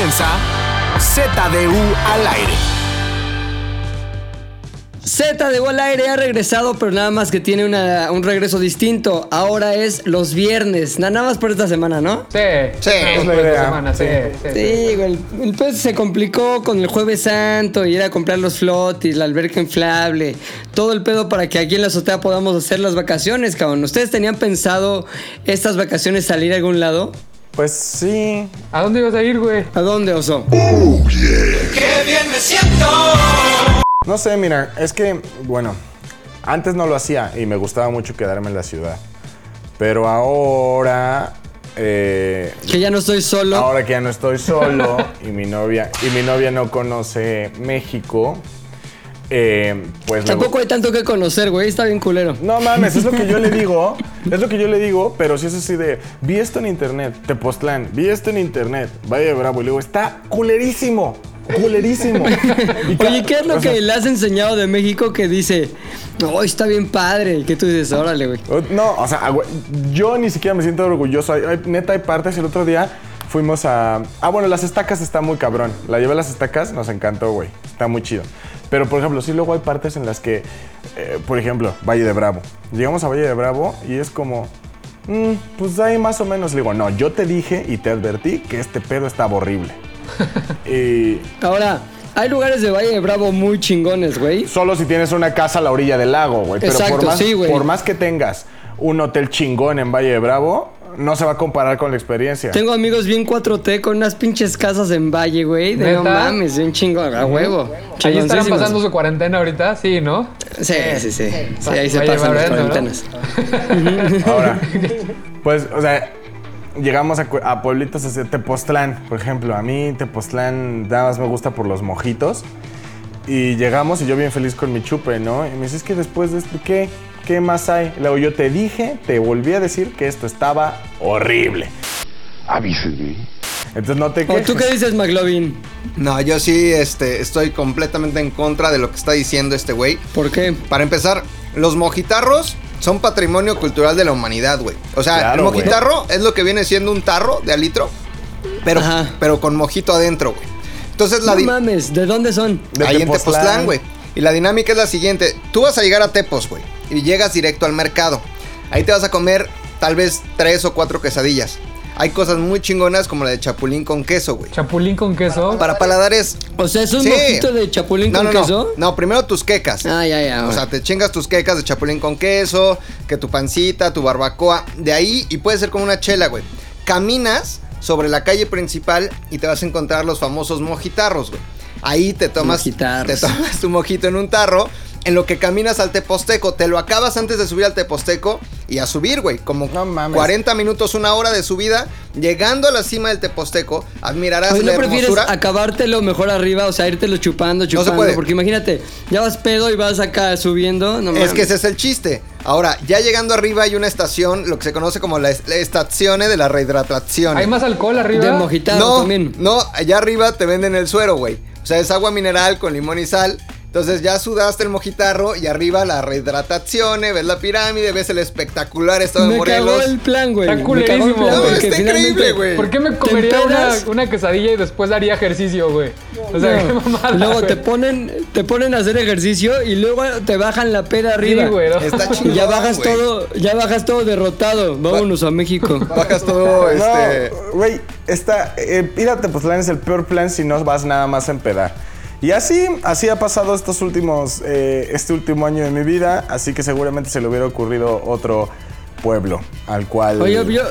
comienza ZDU al aire. Z de al aire ha regresado, pero nada más que tiene una- un regreso distinto. Ahora es los viernes. Na- Nada más por esta semana, ¿no? Sí, Sí, es es la idea. semana, sí, sí, sí. Sí, güey. El, el pez se complicó con el Jueves Santo y ir a comprar los flotis, la alberca inflable. Todo el pedo para que aquí en la azotea podamos hacer las vacaciones, cabrón. ¿Ustedes tenían pensado estas vacaciones salir a algún lado? Pues sí. ¿A dónde ibas a ir, güey? ¿A dónde, oso? No sé, mira, es que, bueno, antes no lo hacía y me gustaba mucho quedarme en la ciudad. Pero ahora, eh, Que ya no estoy solo. ahora que ya no estoy solo y mi novia y mi novia no conoce México, eh, pues Tampoco hay tanto que conocer, güey. Está bien culero. No mames, es lo que yo le digo. Es lo que yo le digo, pero si es así de. Vi esto en internet, Tepoztlán, vi esto en internet, de Bravo. Y le digo, está culerísimo, culerísimo. Y Oye, ¿qué es lo o sea, que le has enseñado de México que dice, no, está bien padre? Y que tú dices, órale, güey. No, o sea, yo ni siquiera me siento orgulloso. Neta, hay partes. El otro día fuimos a. Ah, bueno, las estacas está muy cabrón. La llevé a las estacas, nos encantó, güey. Está muy chido. Pero, por ejemplo, sí, luego hay partes en las que, eh, por ejemplo, Valle de Bravo. Llegamos a Valle de Bravo y es como. "Mm, pues ahí más o menos. Le digo, no, yo te dije y te advertí que este pedo estaba horrible. y Ahora, hay lugares de Valle de Bravo muy chingones, güey. solo si tienes una casa a la orilla del lago, güey. Pero Exacto, por, más, sí, güey. por más que tengas un hotel chingón en Valle de Bravo, no se va a comparar con la experiencia. Tengo amigos bien 4T con unas pinches casas en Valle, güey. De no mames, bien chingón, a huevo. Ahí estarán pasando su cuarentena ahorita, sí, ¿no? Sí, sí, sí. Sí, ahí se pasan las cuarentenas. Ahora, pues, o sea, llegamos a, pueblitos así, Tepoztlán, por ejemplo. A mí Tepoztlán nada más me gusta por los mojitos. Y llegamos y yo bien feliz con mi chupe, ¿no? Y me dice, es que después de esto, ¿qué? ¿Qué más hay? Luego yo te dije, te volví a decir que esto estaba horrible. Avísenme. Entonces no te ¿O quejes. tú qué dices, McLovin? No, yo sí este, estoy completamente en contra de lo que está diciendo este güey. ¿Por qué? Para empezar, los mojitarros son patrimonio cultural de la humanidad, güey. O sea, Claro, el güey. mojitarro es lo que viene siendo un tarro de alitro, pero, Ajá. pero con mojito adentro, güey. Entonces la No mames, ¿de dónde son? De ahí en Tepoztlán. Tepoztlán, güey. Y la dinámica es la siguiente. Tú vas a llegar a Tepos, güey. Y llegas directo al mercado. Ahí te vas a comer tal vez tres o cuatro quesadillas. Hay cosas muy chingonas como la de chapulín con queso, güey. Chapulín con queso. Para paladares... O sea, ¿es un Sí. mojito de chapulín no, con no, no. queso? No, primero tus quecas. Ah, ya, ya. O sea, te chingas tus quecas de chapulín con queso, que tu pancita, tu barbacoa. De ahí, y puede ser como una chela, güey. Caminas sobre la calle principal y te vas a encontrar los famosos mojitarros, güey. Ahí te tomas, te tomas tu mojito en un tarro. En lo que caminas al teposteco, te lo acabas antes de subir al teposteco y a subir, güey. Como No mames. 40 minutos, una hora de subida. Llegando a la cima del teposteco, admirarás Oye, la ¿no prefieres hermosura. acabártelo mejor arriba? O sea, írtelo chupando, se chupando. puede. Porque imagínate, ya vas pedo y vas acá subiendo. No Es mames. que ese es el chiste. Ahora, ya llegando arriba hay una estación, lo que se conoce como la, la estazione de la rehidratación. ¿Hay más alcohol arriba? De mojitarro No, también. no, allá arriba te venden el suero, güey. O sea, es agua mineral con limón y sal. Entonces ya sudaste el mojitarro y arriba la rehidratación, ves la pirámide, ves el espectacular estado de Me cagó Morelos. el plan, güey. Está Me cagó el culerísimo, plan, güey. porque Está increíble, güey. ¿Por qué me comería una, quesadilla y después haría ejercicio, güey? O sea, qué mamada, Luego te ponen, te ponen a hacer ejercicio y luego te bajan la peda arriba. Sí, güey. ¿no? Está chingón, ya bajas todo, ya bajas todo derrotado. Vámonos a México. Bajas todo, este... No, güey, está. Eh, ir a Tepoztlán es el peor plan si no vas nada más a empedar. Y así, así ha pasado estos últimos, eh, este último año de mi vida, así que seguramente se le hubiera ocurrido otro pueblo al cual. Oye, yo,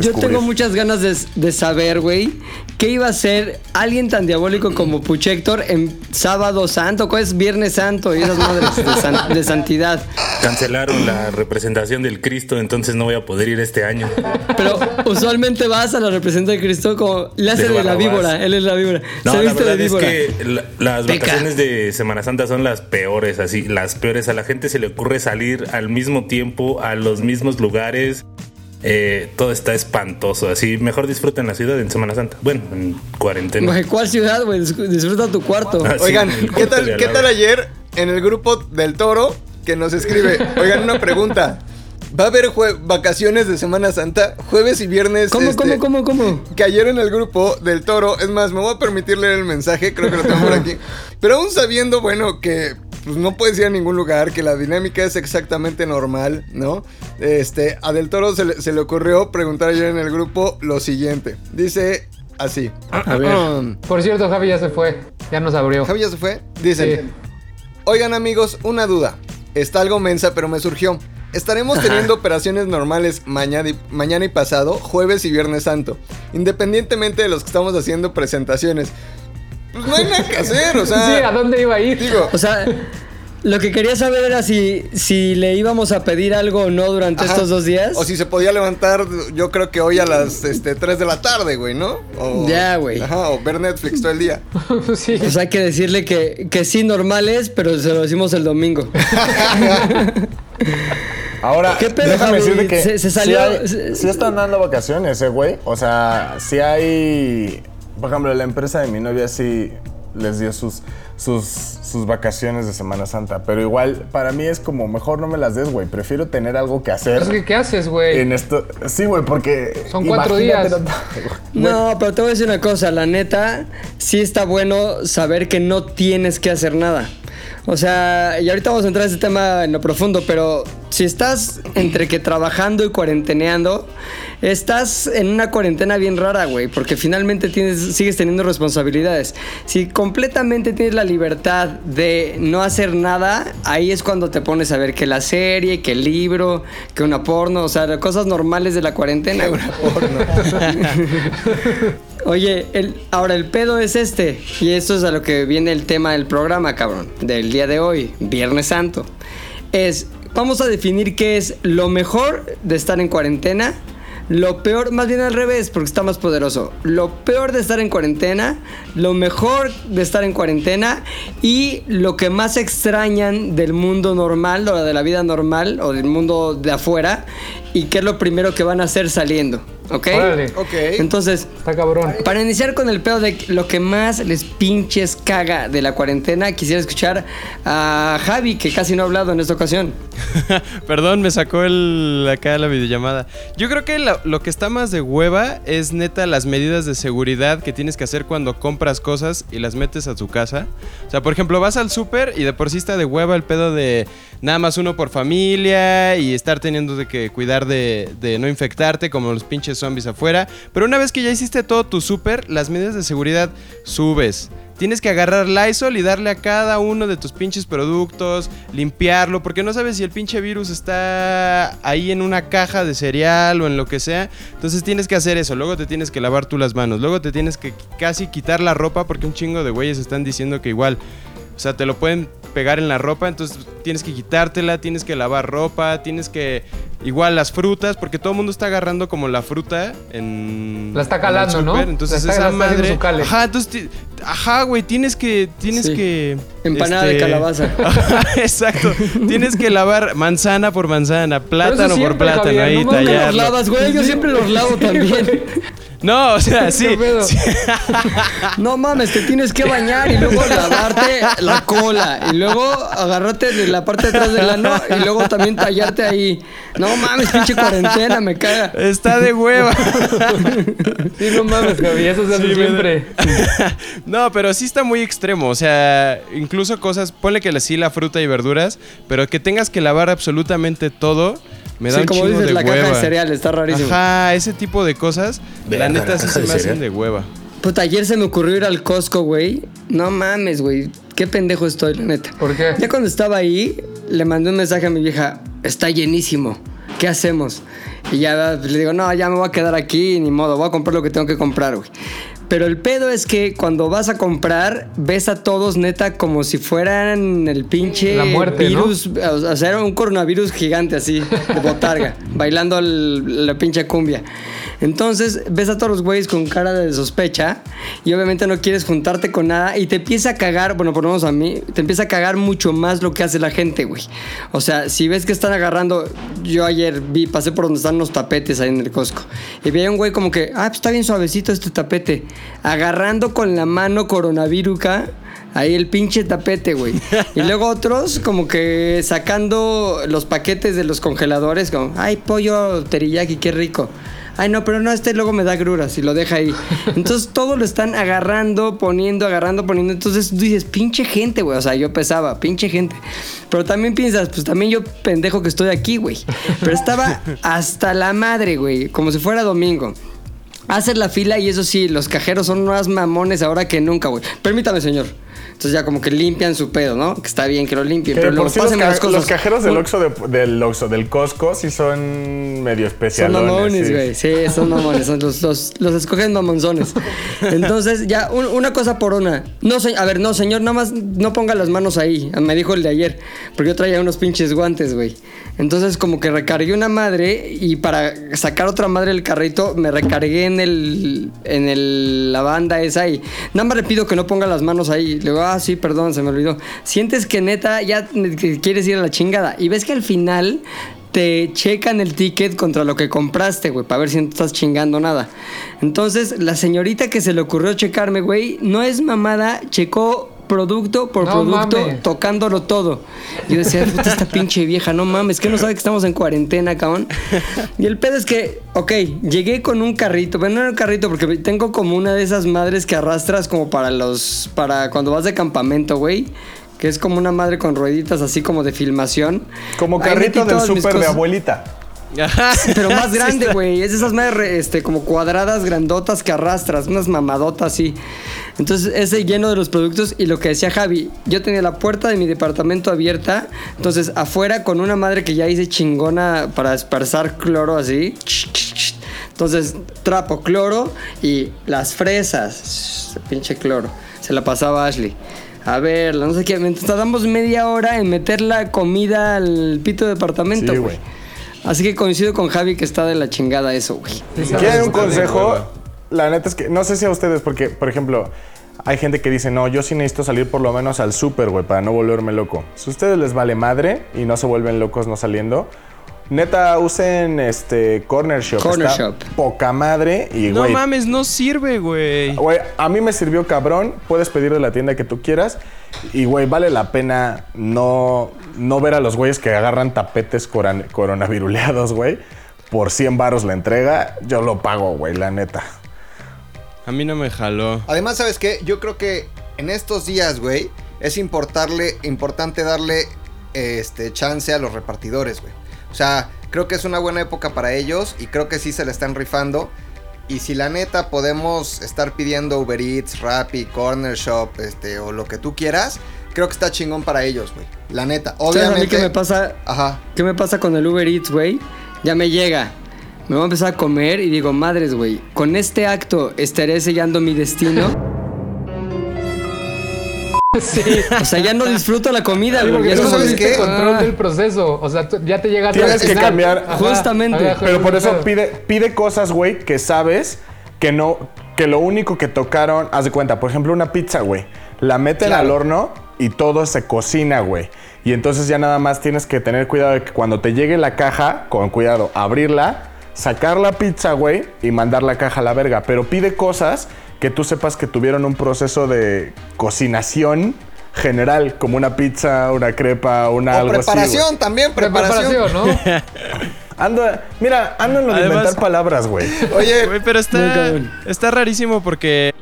yo tengo muchas ganas de, de saber, güey, qué iba a ser alguien tan diabólico como Puchector en Sábado Santo, ¿cuál es Viernes Santo y esas madres de, san- de santidad? Cancelaron la representación del Cristo, entonces no voy a poder ir este año. Pero usualmente vas a la representación de Cristo como le hace De la víbora, él es la víbora. No, Se la viste de verdad es que la- las Peca. vacaciones de Semana Santa son las peores, así, las peores. A la gente se le ocurre salir al mismo tiempo, a los mismos lugares. Eh, todo está espantoso, así mejor disfruten la ciudad en Semana Santa. Bueno, en cuarentena. Güey, ¿Cuál ciudad, güey? Dis- Disfruta tu cuarto. Ah, sí, Oigan, ¿qué tal, ¿qué tal ayer en el grupo del toro que nos escribe? Oigan, una pregunta. Va a haber vacaciones de Semana Santa, jueves y viernes. ¿Cómo, este, cómo, cómo, cómo? Que ayer en el grupo del toro, es más, me voy a permitir leer el mensaje, creo que lo tengo por aquí. Pero aún sabiendo, bueno, que pues, no puedes ir a ningún lugar, que la dinámica es exactamente normal, ¿no? Este, a Del Toro se le, se le ocurrió preguntar ayer en el grupo lo siguiente. Dice así. A ver. Por cierto, Javi ya se fue. Ya nos abrió. Javi ya se fue. Dicen, Sí. oigan amigos, una duda. Está algo mensa, pero me surgió. ¿Estaremos teniendo operaciones normales mañana y, mañana y pasado, jueves y viernes santo? Independientemente de los que estamos haciendo presentaciones. Pues no hay nada que hacer, o sea... Sí, ¿a dónde iba a ir? Digo, O sea, lo que quería saber era si, si le íbamos a pedir algo o no durante ajá. estos dos días. O si se podía levantar, yo creo que hoy a las este, 3 de la tarde, güey, ¿no? O, Ya, güey. Ajá, o ver Netflix todo el día. sí. Pues hay que decirle que, que sí, normal es, pero se lo decimos el domingo. Ahora, ¿Qué pedo, déjame Javi? decirte que Se- se sí salió- hay- se- sí están dando vacaciones, eh, güey. O sea, sí hay... Por ejemplo, la empresa de mi novia sí les dio sus, sus, sus vacaciones de Semana Santa. Pero igual, para mí es como, mejor no me las des, güey. Prefiero tener algo que hacer. Es que, ¿qué haces, güey? En esto, sí, güey, porque. Son cuatro días. no- No, pero te voy a decir una cosa, la neta, sí está bueno saber que no tienes que hacer nada. O sea, y ahorita vamos a entrar a ese tema en lo profundo, pero si estás entre que trabajando y cuarenteneando, estás en una cuarentena bien rara, güey, porque finalmente tienes, sigues teniendo responsabilidades. Si completamente tienes la libertad de no hacer nada, ahí es cuando te pones a ver que la serie, que el libro, que una porno, o sea, cosas normales de la cuarentena. güey. Oye, el, ahora el pedo es este, y esto es a lo que viene el tema del programa, cabrón, del día de hoy, Viernes Santo. Es, vamos a definir qué es lo mejor de estar en cuarentena, lo peor, más bien al revés, porque está más poderoso. Lo peor de estar en cuarentena, lo mejor de estar en cuarentena y lo que más extrañan del mundo normal, o de la vida normal, o del mundo de afuera, y qué es lo primero que van a hacer saliendo, ¿ok? Órale. Ok. Entonces, Está cabrón. para iniciar con el pedo de lo que más les pinches caga de la cuarentena, quisiera escuchar a Javi, que casi no ha hablado en esta ocasión. Perdón, me sacó el acá la videollamada. Yo creo que lo, lo que está más de hueva es neta las medidas de seguridad que tienes que hacer cuando compras cosas y las metes a tu casa. O sea, por ejemplo, vas al súper y de por sí está de hueva el pedo de nada más uno por familia y estar teniendo de que cuidar de, no infectarte como los pinches zombies afuera. Pero una vez que ya hiciste todo tu súper, las medidas de seguridad subes. Tienes que agarrar Lysol y darle a cada uno de tus pinches productos, limpiarlo, porque no sabes si el pinche virus está ahí en una caja de cereal o en lo que sea. Entonces tienes que hacer eso. Luego te tienes que lavar tú las manos. Luego te tienes que casi quitar la ropa porque un chingo de güeyes están diciendo que igual. O sea, te lo pueden pegar en la ropa, entonces tienes que quitártela, tienes que lavar ropa, tienes que... Igual las frutas, porque todo el mundo está agarrando como la fruta en... La está en el calando, ¿no? Entonces La está- esa la está madre... su cale. Ajá, entonces... ti- Ajá, güey, tienes que... Tienes Sí. que... Empanada de calabaza. Ajá, Exacto. tienes que lavar manzana por manzana, plátano por plátano, Javier, ahí no ¿Cómo los lavas, güey? Yo siempre los lavo también. No, o sea, sí. No mames, te tienes que bañar y luego lavarte la cola. Y luego agarrarte de la parte de atrás del ano y luego también tallarte ahí. No mames, pinche cuarentena, me caga. Está de hueva. Sí, no mames, Javi, eso se hace Sí, siempre. no, pero sí está muy extremo. O sea, incluso cosas, ponle que le sí la fruta y verduras, pero que tengas que lavar absolutamente todo, me da Sí, un como dices, de la hueva. caja de cereal, está rarísimo. Ajá, ese tipo de cosas, la neta la sí se me hacen de hueva. Puta, ayer se me ocurrió ir al Costco, güey. No mames, güey. Qué pendejo estoy, la neta. ¿Por qué? Ya cuando estaba ahí, le mandé un mensaje a mi vieja. Está llenísimo. ¿Qué hacemos? Y ya le digo, no, ya me voy a quedar aquí, ni modo, voy a comprar lo que tengo que comprar, güey. Pero el pedo es que cuando vas a comprar, ves a todos neta como si fueran el pinche La muerte, ¿no? virus, o sea, era un coronavirus gigante así, de botarga, bailando el- la pinche cumbia. Entonces ves a todos los güeyes con cara de sospecha y obviamente no quieres juntarte con nada y te empieza a cagar, bueno, por lo menos a mí, te empieza a cagar mucho más lo que hace la gente, güey. O sea, si ves que están agarrando, yo ayer vi, pasé por donde están los tapetes ahí en el Costco y vi a un güey como que, ah, pues está bien suavecito este tapete, agarrando con la mano coronavíruca Ahí el pinche tapete, güey. Y luego otros como que sacando los paquetes de los congeladores, como, ay, pollo teriyaki, qué rico. Ay, no, pero no, este luego me da gruras y lo deja ahí. Entonces todo lo están agarrando, poniendo, agarrando, poniendo. Entonces tú dices, pinche gente, güey. O sea, yo pesaba, pinche gente. Pero también piensas, pues también yo pendejo que estoy aquí, güey. Pero estaba hasta la madre, güey. Como si fuera domingo. Haces la fila y eso sí, los cajeros son más mamones ahora que nunca, güey. Permítame, señor. Entonces ya como que limpian su pedo, ¿no? Que está bien que lo limpien, Que pero por luego sí los, pasan ca- cosas. los cajeros del Oxxo, de- del Oxxo, del Costco, sí son medio Son especialones. mamones, sí. güey. Sí, son mamones. Son los, los, los escogen mamonzones. Entonces, ya, un- una cosa por una. No, se- a ver, no, señor, nada más no ponga las manos ahí. Me dijo el de ayer. Porque yo traía unos pinches guantes, güey. Entonces, como que recargué una madre y para sacar otra madre del carrito, me recargué en el. en el, la banda esa y nada más le pido que no ponga las manos ahí. Le digo, ah, sí, perdón, se me olvidó. Sientes que neta ya quieres ir a la chingada. Y ves que al final te checan el ticket contra lo que compraste, güey, para ver si no estás chingando nada. Entonces, la señorita que se le ocurrió checarme, güey, no es mamada, checó producto por No producto, mames. tocándolo todo. Yo decía, puta, esta pinche vieja, no mames, que no sabe que estamos en cuarentena, cabrón. Y el pedo es que, ok, llegué con un carrito, pero no era un carrito porque tengo como una de esas madres que arrastras como para los, para cuando vas de campamento, güey. Que es como una madre con rueditas así como de filmación. Como carrito del súper de abuelita. Pero más grande, güey. es esas madres re- este, como cuadradas, grandotas que arrastras, unas mamadotas así. Entonces, ese lleno de los productos. Y lo que decía Javi, yo tenía la puerta de mi departamento abierta. Entonces, afuera con una madre que ya hice chingona para esparzar cloro así. Entonces, trapo, cloro y las fresas. Pinche cloro. Se la pasaba a Ashley. A ver, no sé qué. Tardamos media hora en meter la comida al pito de departamento, güey. Así que coincido con Javi que está de la chingada eso, güey. ¿Quieren un consejo? La neta es que no sé si a ustedes, porque, por ejemplo, hay gente que dice, no, yo sí necesito salir por lo menos al súper, güey, para no volverme loco. Si a ustedes les vale madre y no se vuelven locos no saliendo, neta, usen este Corner Shop. Corner Está Shop. Poca madre y, No güey, mames, no sirve, güey. Güey, a mí me sirvió cabrón. Puedes pedir de la tienda que tú quieras. Y, güey, vale la pena no, no ver a los güeyes que agarran tapetes coran- coronaviruleados, güey. Por 100 varos la entrega. Yo lo pago, güey, la neta. A mí no me jaló. Además, ¿sabes qué? Yo creo que en estos días, güey, es importarle, importante darle este, chance a los repartidores, güey. O sea, creo que es una buena época para ellos y creo que sí se la están rifando. Y si la neta podemos estar pidiendo Uber Eats, Rappi, Corner Shop, este, o lo que tú quieras, creo que está chingón para ellos, güey. La neta. ¿Sabes a mí Obviamente. qué me pasa? Ajá. ¿Qué me pasa con el Uber Eats, güey? Ya me llega. Me voy a empezar a comer y digo, madres, güey, con este acto estaré sellando mi destino. Sí. O sea, ya no disfruto la comida, güey. Ya ¿sabes qué? control Ah. del proceso. O sea, tú- ya te llega Tienes que cambiar. Justamente. Ajá, Pero por eso pide, pide cosas, güey, que sabes que no, que lo único que tocaron, haz de cuenta, por ejemplo, una pizza, güey. La meten Claro. al horno y todo se cocina, güey. Y entonces ya nada más tienes que tener cuidado de que cuando te llegue la caja, con cuidado, abrirla, sacar la pizza, güey, y mandar la caja a la verga. Pero pide cosas que tú sepas que tuvieron un proceso de cocinación general, como una pizza, una crepa, una O algo así, güey. preparación también, preparación. Preparación, ¿no? Ando, mira, ando en lo de Además- inventar palabras, güey. Oye, Güey, pero está, está rarísimo porque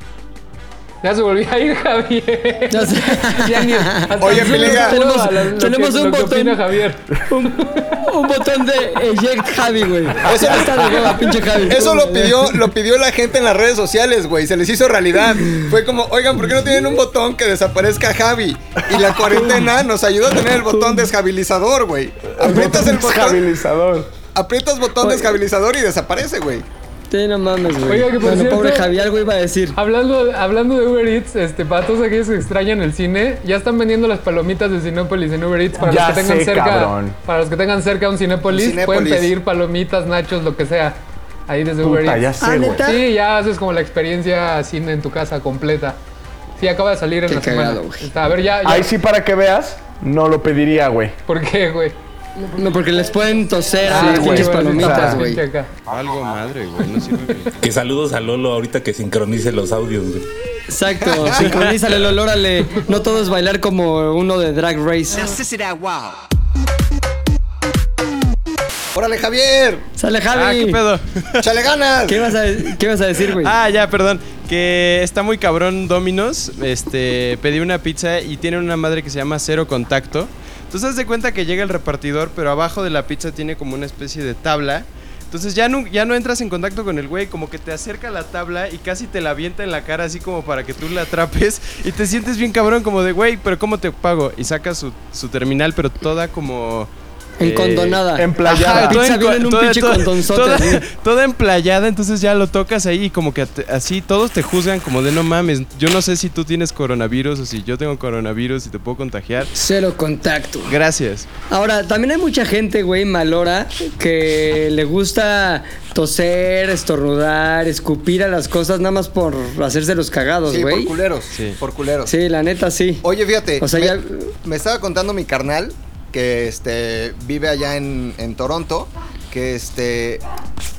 Ya se volvió a ir Javier. Ya sé. Ya ni- Oye, Pilinga. no Tenemos- a la- lo tenemos que- un botón. opina Javier. un, un botón de eject Javi, güey. Eso está de hueva, pinche Javi. Eso lo pidió, lo pidió la gente en las redes sociales, güey. Se les hizo realidad. Fue como, oigan, ¿por qué no tienen un botón que desaparezca Javi? Y la cuarentena nos ayudó a tener el botón desjabilizador, güey. Aprietas el botón, Estabilizador. aprietas botón Oye. desjabilizador y desaparece, güey. Sí, no mames, güey. Oiga, que por bueno, cierto- pobre Javi, algo iba a decir. Hablando, hablando de Uber Eats, este, para todos aquellos que extrañan el cine, ya están vendiendo las palomitas de Cinépolis en Uber Eats para Ya los que tengan sé, cerca. cabrón. Para los que tengan cerca un Cinépolis, Un Cinépolis. pueden pedir palomitas, nachos, lo que sea. Ahí desde Uber Eats. ya Ah, sé, güey. ¿neta? Sí, ya haces como la experiencia cine en tu casa completa. Sí, acaba de salir en Qué la cagado, semana. Está, a ver, ya, ya. Ahí sí, para que veas, no lo pediría, güey. ¿Por qué, güey? No, porque les pueden toser a Sí, las pinches palomitas, güey. Algo madre, güey. No sirve. Que saludos a Lolo ahorita que sincronice los audios, güey. Exacto, sincronízale el olor, ale. No todo es bailar como uno de Drag Race. ¡Órale, Javier! Sale Ah, Javi. ¿qué pedo? ¡Chale ganas! ¿Qué ibas a, qué ibas a decir, güey? Ah, ya, perdón. Que está muy cabrón Dominos. Este, pedí una pizza y tiene una madre que se llama Cero Contacto. Entonces, haz de cuenta que llega el repartidor, pero abajo de la pizza tiene como una especie de tabla. Entonces ya no, ya no entras en contacto con el güey, como que te acerca la tabla y casi te la avienta en la cara así como para que tú la atrapes y te sientes bien cabrón como de, güey, pero ¿cómo te pago? Y saca su, su terminal, pero toda como... eh, Encondonada. emplayada. Ajá, toda pizza en- viene en un toda- pinche toda- condonzote. toda- toda emplayada, entonces ya lo tocas ahí y como que te- así todos te juzgan como de no mames. Yo no sé si tú tienes coronavirus o si yo tengo coronavirus y te puedo contagiar. Cero contacto. Gracias. Ahora, también hay mucha gente, güey, malora, que le gusta toser, estornudar, escupir a las cosas nada más por hacerse los cagados, Sí, por güey. culeros. Sí. Por culeros. Sí, la neta sí. Oye, fíjate, O sea, me, ya- me estaba contando mi carnal que este vive allá en, en Toronto, que este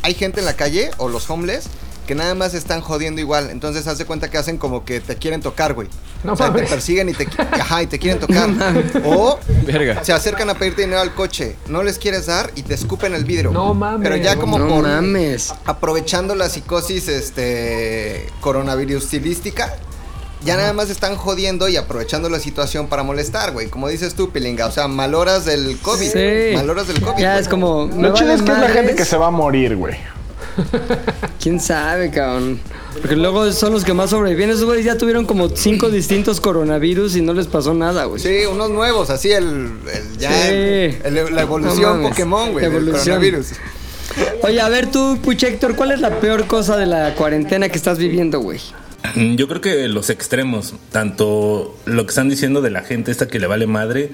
hay gente en la calle o los homeless que nada más están jodiendo igual. Entonces haz de cuenta que hacen como que te quieren tocar, güey. No o sea, te mames. persiguen y te, ajá, y te quieren tocar. o Verga. se acercan a pedirte dinero al coche. No les quieres dar y te escupen el vidrio. No mames. Pero ya como No por mames. aprovechando la psicosis este coronavirus estilística. Ya nada más están jodiendo y aprovechando la situación para molestar, güey. Como dices tú, Pilinga. O sea, maloras del COVID. Sí. Maloras del COVID. Ya güey. es como. Lo chido es que es la gente que se va a morir, güey. ¿Quién sabe, cabrón? Porque luego son los que más sobreviven. Esos güeyes ya tuvieron como cinco distintos coronavirus y no les pasó nada, güey. Sí, unos nuevos, así el, el- ya Sí. el- el- la evolución No. Pokémon, güey, coronavirus. Oye, a ver tú, Puchector, ¿cuál es la peor cosa de la cuarentena que estás viviendo, güey? Mm, Yo creo que los extremos, tanto lo que están diciendo de la gente esta que le vale madre,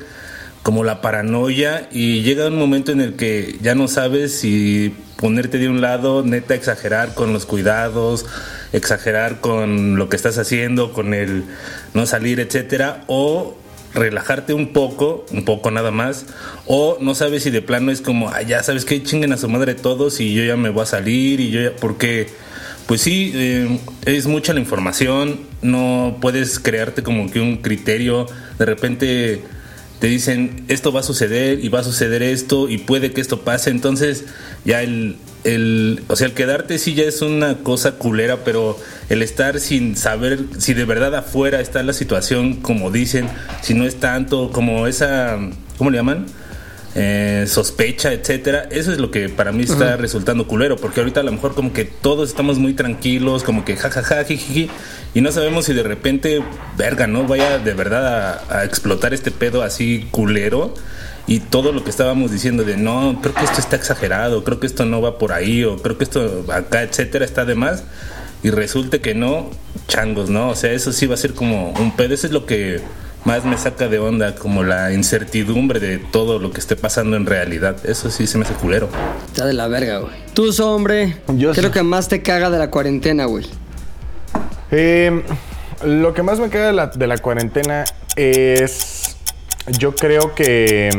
como la paranoia, y llega un momento en el que ya no sabes si ponerte de un lado, neta exagerar con los cuidados, exagerar con lo que estás haciendo, con el no salir, etcétera, o relajarte un poco, un poco nada más, o no sabes si de plano es como, ya sabes que chinguen a su madre todos y yo ya me voy a salir y yo ya, porque pues sí, eh, es mucha la información, no puedes crearte como que un criterio, de repente te dicen esto va a suceder y va a suceder esto y puede que esto pase, entonces ya el, el, o sea, el quedarte sí ya es una cosa culera, pero el estar sin saber si de verdad afuera está la situación como dicen, si no es tanto como esa, ¿cómo le llaman? Eh, sospecha, etcétera. Eso es lo que para mí está resultando culero, porque ahorita a lo mejor como que todos estamos muy tranquilos, como que jajaja, jijiji, y no sabemos si de repente, verga, ¿no? Vaya de verdad a, a explotar este pedo así culero. Y todo lo que estábamos diciendo de no, creo que esto está exagerado, creo que esto no va por ahí, o creo que esto acá, etcétera, está de más. Y resulte que no, changos, ¿no? O sea, eso sí va a ser como un pedo. Eso es lo que más me saca de onda, como la incertidumbre de todo lo que esté pasando en realidad. Eso sí se me hace culero. Está de la verga, güey. Tú, hombre, Yo ¿qué es sí. lo que más te caga de la cuarentena, güey? Eh, lo que más me queda de la, de la cuarentena es. Yo creo que.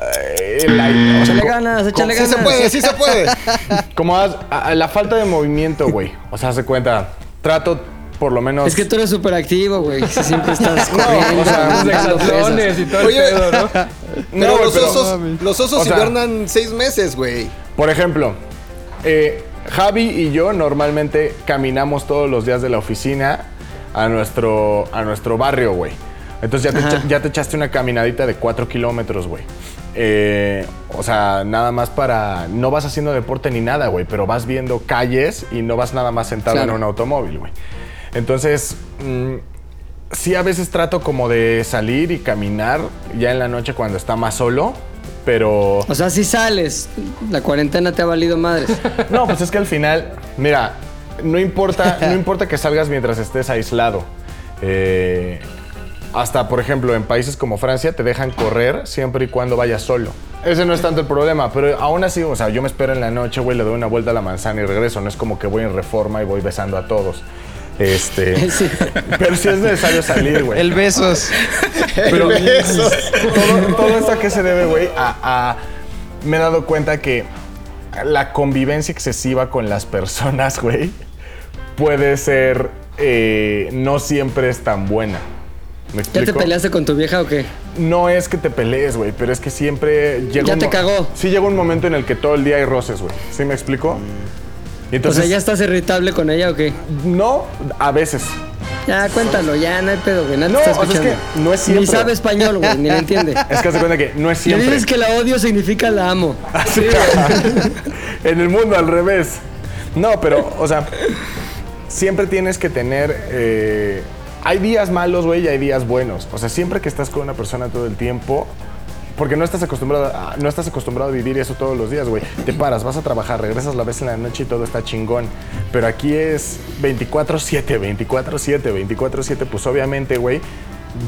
eh, la- o sea, Échale ganas, échale Sí ganas. se puede, sí se puede. como a la falta de movimiento, güey. O sea, se cuenta. Trato por lo menos. Es que tú eres súper activo, güey. Si Siempre estás corriendo, o sea, Los y todo Oye, el pedo, ¿no? Pero No, los pero- osos, los osos O sea- hibernan seis meses, güey. Por ejemplo, eh, Javi y yo normalmente caminamos todos los días de la oficina a nuestro, a nuestro barrio, güey. Entonces ya te, ya te echaste una caminadita de 4 kilómetros, güey. Eh, o sea, nada más para... No vas haciendo deporte ni nada, güey, pero vas viendo calles y no vas nada más sentado Claro. en un automóvil, güey. Entonces, mm, sí a veces trato como de salir y caminar ya en la noche cuando está más solo, pero... O sea, si sales, la cuarentena te ha valido madres. No, pues es que al final, mira, no importa, no importa que salgas mientras estés aislado. Eh, hasta, por ejemplo, en países como Francia te dejan correr siempre y cuando vayas solo. Ese no es tanto el problema, pero aún así, o sea, yo me espero en la noche, güey, le doy una vuelta a la manzana y regreso. No es como que voy en reforma y voy besando a todos. Este, Sí. pero sí es necesario salir, güey. El besos. Pero todo, todo esto a qué se debe, güey, a, a- Me he dado cuenta que la convivencia excesiva con las personas, güey, puede ser, eh, no siempre es tan buena. ¿Me ¿Ya te peleaste con tu vieja o qué? No es que te pelees, güey, pero es que siempre llega Ya un te cagó. Sí llega un momento en el que todo el día hay roces, güey. ¿Sí me explico? O sea, ¿ya estás irritable con ella o qué? no, a veces. Ya, cuéntalo, ya, no hay pedo, güey. No, está o sea, es que no es siempre. Ni sabe español, güey, ni le entiende. Es que hace cuenta que no es siempre. dices que la odio significa la amo. Así, en el mundo al revés. No, pero, o sea, siempre tienes que tener. eh, hay días malos, güey, y hay días buenos. O sea, siempre que estás con una persona todo el tiempo. Porque no estás acostumbrado a, no estás acostumbrado a vivir eso todos los días, güey. Te paras, vas a trabajar, regresas la vez en la noche y todo está chingón. Pero aquí es 24/7, 24/7, 24/7, pues obviamente, güey,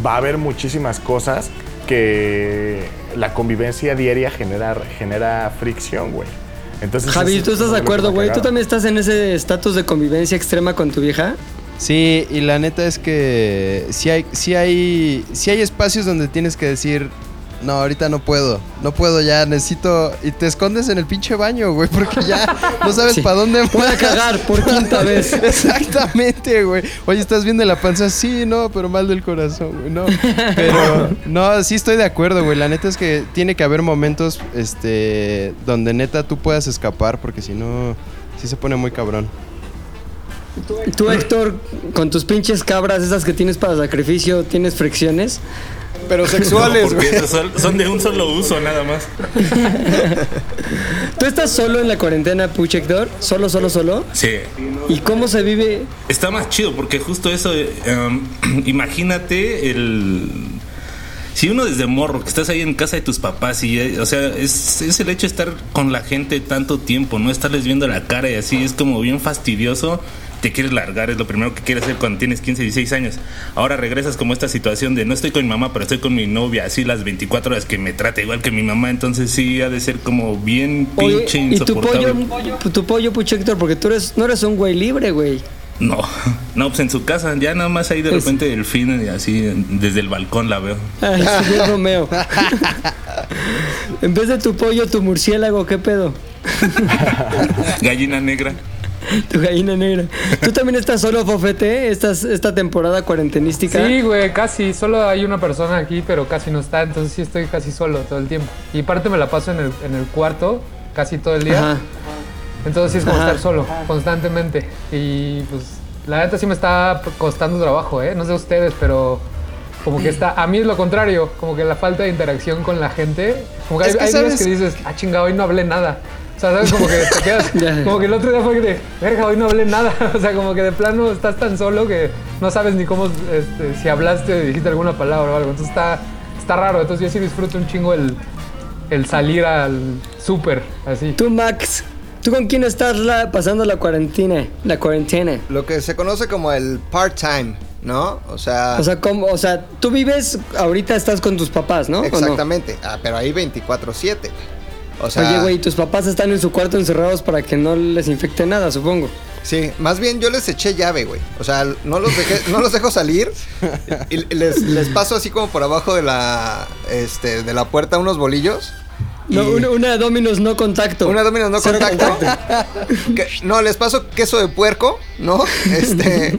va a haber muchísimas cosas que la convivencia diaria genera, genera fricción, güey. Entonces, Javi, ¿tú estás es de acuerdo, güey? ¿Tú también estás en ese estatus de convivencia extrema con tu vieja? Sí, y la neta es que sí hay, sí hay, sí hay espacios donde tienes que decir, no, ahorita no puedo, no puedo ya, necesito... Y te escondes en el pinche baño, güey, porque ya no sabes Sí. para dónde Voy a cagar por quinta vez. Exactamente, güey. Oye, ¿estás bien de la panza? Sí, no, pero mal del corazón, güey. No. Pero, no, sí estoy de acuerdo, güey. La neta es que tiene que haber momentos, este, donde neta tú puedas escapar, porque si no, sí se pone muy cabrón. Tú, Héctor, con tus pinches cabras, esas que tienes para sacrificio, ¿tienes fricciones? Pero sexuales, güey. son, son de un solo uso nada más. ¿Tú estás solo en la cuarentena, Puch Héctor? ¿Solo, solo, solo? Sí. ¿Y cómo se vive? Está más chido porque justo eso, um, imagínate el... Si uno desde morro, que estás ahí en casa de tus papás y, eh, o sea, es, es el hecho de estar con la gente tanto tiempo, no estarles viendo la cara y así, es como bien fastidioso, te quieres largar, es lo primero que quieres hacer cuando tienes 15, 16 años. Ahora regresas como esta situación de no estoy con mi mamá, pero estoy con mi novia, así las 24 horas que me trata igual que mi mamá, entonces sí ha de ser como bien Oye, pinche ¿y tu insoportable. pollo, tu pollo, Puch Héctor? Porque tú eres, no eres un güey libre, güey. No, no, pues en su casa, ya nada más ahí de repente el fin así desde el balcón la veo. Ay, bien Romeo. en vez de tu pollo, tu murciélago, ¿qué pedo? Gallina negra. Tu gallina negra. ¿Tú también estás solo, Fofete, esta, esta temporada cuarentenística? Sí, güey, casi. Solo hay una persona aquí, pero casi no está. Entonces sí estoy casi solo todo el tiempo. Y aparte me la paso en el, en el cuarto casi todo el día. Ajá. Entonces sí es como Ajá. estar solo, constantemente. Y pues la neta sí me está costando trabajo, ¿eh? No sé ustedes, pero como que está... A mí es lo contrario, como que la falta de interacción con la gente. Como que Es hay, que hay días que dices, ah, chinga, hoy no hablé nada. O sea, ¿sabes? Como que te quedas... Como que el otro día fue de, verga, hoy no hablé nada. O sea, como que de plano estás tan solo que no sabes ni cómo... este, si hablaste, dijiste alguna palabra o algo. Entonces está, está raro. Entonces yo sí disfruto un chingo el, el salir al súper, así. Tú, Max, ¿tú con quién estás la- pasando la cuarentena? La cuarentena. Lo que se conoce como el part-time, ¿no? O sea, O sea, ¿cómo? O sea, tú vives, ahorita estás con tus papás, ¿no? ¿O no? exactamente. Ah, pero ahí 24-7. O sea, Oye, güey, tus papás están en su cuarto encerrados para que no les infecte nada, supongo. Sí, más bien yo les eché llave, güey. O sea, no los dejé, no los dejo salir. Y les, les paso así como por abajo de la, este, de la puerta unos bolillos. No, una, una Dominos no contacto. Una Domino's no Cero contacto. Que- no, les paso queso de puerco, ¿no? Este,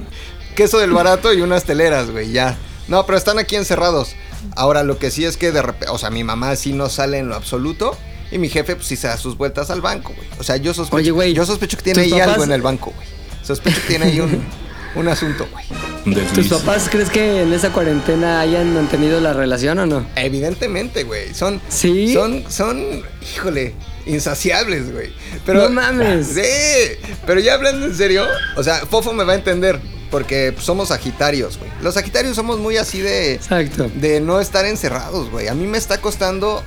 queso del barato y unas teleras, güey, ya. No, pero están aquí encerrados. Ahora, lo que sí es que de repente, o sea, mi mamá sí no sale en lo absoluto. Y mi jefe, pues sí se da sus vueltas al banco, güey. O sea, yo sospecho, Oye, güey, yo sospecho que tiene ahí ¿tus algo en el banco, güey. Sospecho que tiene ahí un, un asunto, güey. ¿Tus papás crees que en esa cuarentena hayan mantenido la relación o no? Evidentemente, güey. Son, ¿Sí? son, son, híjole, insaciables, güey. Pero, No mames. Sí, pero ya hablando en serio, o sea, Fofo me va a entender, porque somos sagitarios, güey. Los sagitarios somos muy así de, Exacto. de no estar encerrados, güey. A mí me está costando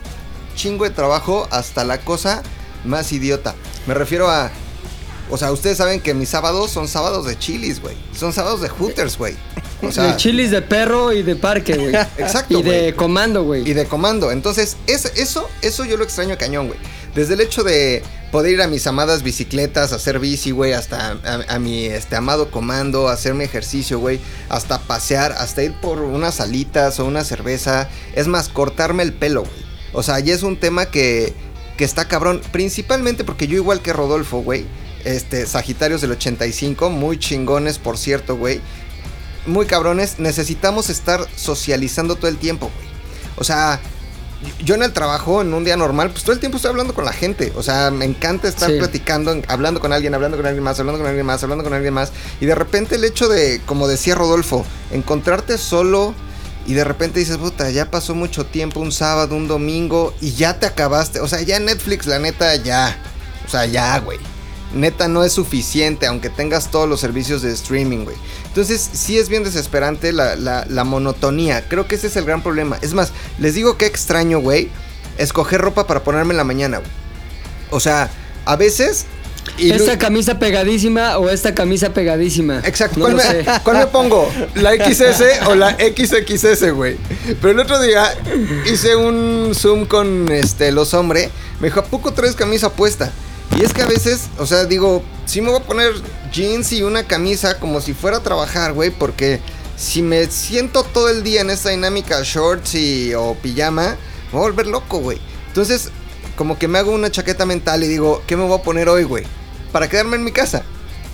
chingo de trabajo hasta la cosa más idiota. Me refiero a... O sea, ustedes saben que mis sábados son sábados de chilis, güey. Son sábados de hooters, güey. O sea, de chilis de perro y de parque, güey. Exacto, Y de comando, güey. y de comando. Entonces, es, eso, eso yo lo extraño cañón, güey. Desde el hecho de poder ir a mis amadas bicicletas, hacer bici, güey, hasta a, a mi este, amado comando, hacerme ejercicio, güey, hasta pasear, hasta ir por unas alitas o una cerveza. Es más, cortarme el pelo, güey. O sea, ya es un tema que, que está cabrón. Principalmente porque yo, igual que Rodolfo, güey, Este, Sagitarios del 85, muy chingones, por cierto, güey. Muy cabrones, necesitamos estar socializando todo el tiempo, güey. O sea, yo en el trabajo, en un día normal, pues todo el tiempo estoy hablando con la gente. O sea, me encanta estar Sí. platicando, hablando con alguien, hablando con alguien más, hablando con alguien más, hablando con alguien más. Y de repente el hecho de, como decía Rodolfo, encontrarte solo y de repente dices, puta, ya pasó mucho tiempo, un sábado, un domingo, y ya te acabaste. O sea, ya Netflix, la neta, ya. O sea, ya, güey. Neta no es suficiente, aunque tengas todos los servicios de streaming, güey. Entonces, sí es bien desesperante la, la- monotonía. Creo que ese es el gran problema. Es más, les digo que extraño, güey, escoger ropa para ponerme en la mañana, güey. O sea, a veces... y ¿Esta camisa pegadísima o esta camisa pegadísima? Exacto. No ¿Cuál, lo me, sé. cuál me pongo? ¿La XS o la XXS, güey? Pero el otro día hice un Zoom con este, los hombres. Me dijo, ¿a poco traes camisa puesta? Y es que a veces, o sea, digo, sí me voy a poner jeans y una camisa como si fuera a trabajar, güey, porque si me siento todo el día en esta dinámica shorts y, o pijama, me voy a volver loco, güey. Entonces, como que me hago una chaqueta mental y digo, ¿qué me voy a poner hoy, güey? Para quedarme en mi casa.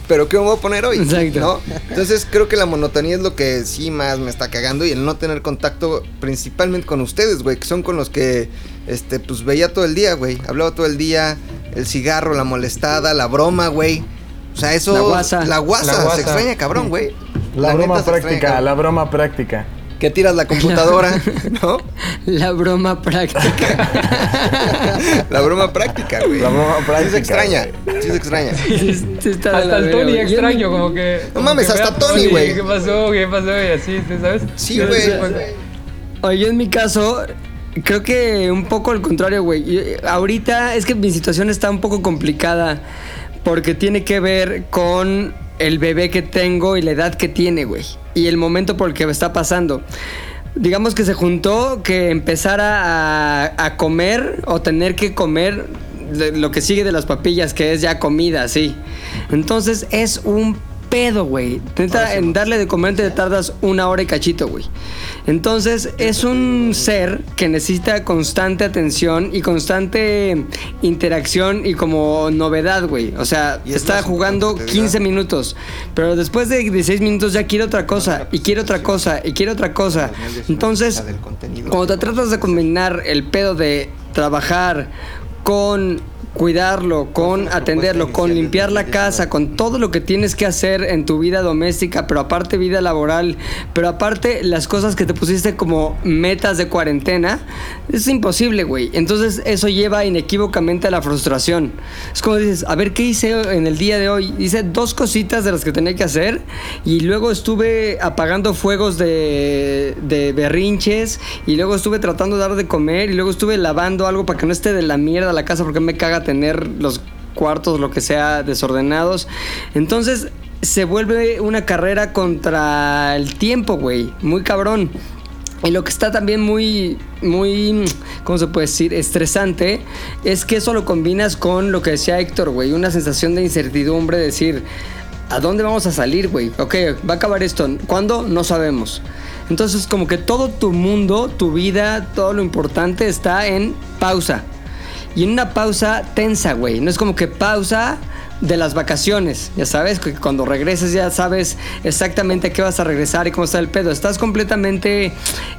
Pero ¿qué me voy a poner hoy? Exacto. ¿No? Entonces creo que la monotonía es lo que sí más me está cagando y el no tener contacto principalmente con ustedes, güey, que son con los que este pues veía todo el día, güey. Hablaba todo el día, el cigarro, la molestada, la broma, güey. O sea, eso La guasa. la guasa, La guasa. se extraña cabrón, güey. La, broma extraña, práctica, la broma práctica. Que tiras la computadora, ¿no? La broma práctica. La broma práctica, güey. La broma Sí práctica, se extraña, sí se extraña. Sí está de la Hasta el Tony extraño, como que. como mames, que hasta a Tony, güey. ¿Qué pasó? ¿Qué pasó? Y así, ¿sí ¿sabes? Sí, güey. Oye, yo en mi caso, creo que un poco al contrario, güey. Ahorita es que mi situación está un poco complicada porque tiene que ver con el bebé que tengo y la edad que tiene, güey. Y el momento por el que está pasando. Digamos que se juntó que empezara a, a comer o tener que comer lo que sigue de las papillas, que es ya comida, sí. Entonces es un pedo, güey. Neta, en darle de comer te tardas una hora y cachito, güey. Entonces es un ser que necesita constante atención y constante interacción y como novedad, güey. O sea, es está jugando importante, ¿verdad? 15 minutos, pero después de 16 minutos ya quiere otra cosa y quiere otra cosa y quiere otra cosa. Entonces, cuando te tratas de combinar el pedo de trabajar con cuidarlo, con atenderlo, con limpiar la casa, con todo lo que tienes que hacer en tu vida doméstica, pero aparte vida laboral, pero aparte las cosas que te pusiste como metas de cuarentena, es imposible, güey. Entonces eso lleva inequívocamente a la frustración. Es como dices, a ver qué hice en el día de hoy. Hice dos cositas de las que tenía que hacer y luego estuve apagando fuegos de, de berrinches y luego estuve tratando de dar de comer y luego estuve lavando algo para que no esté de la mierda la casa porque me caga tener los cuartos, lo que sea, desordenados. Entonces se vuelve una carrera contra el tiempo, güey. Muy cabrón. Y lo que está también muy, muy, ¿cómo se puede decir? Estresante, es que eso lo combinas con lo que decía Héctor, güey, una sensación de incertidumbre, decir, ¿a dónde vamos a salir, güey? Ok, va a acabar esto, ¿cuándo? No sabemos. Entonces, como que todo tu mundo, tu vida, todo lo importante está en pausa. Y en una pausa tensa, güey. No es como que pausa de las vacaciones, ya sabes, que cuando regreses ya sabes exactamente a qué vas a regresar y cómo está el pedo. Estás completamente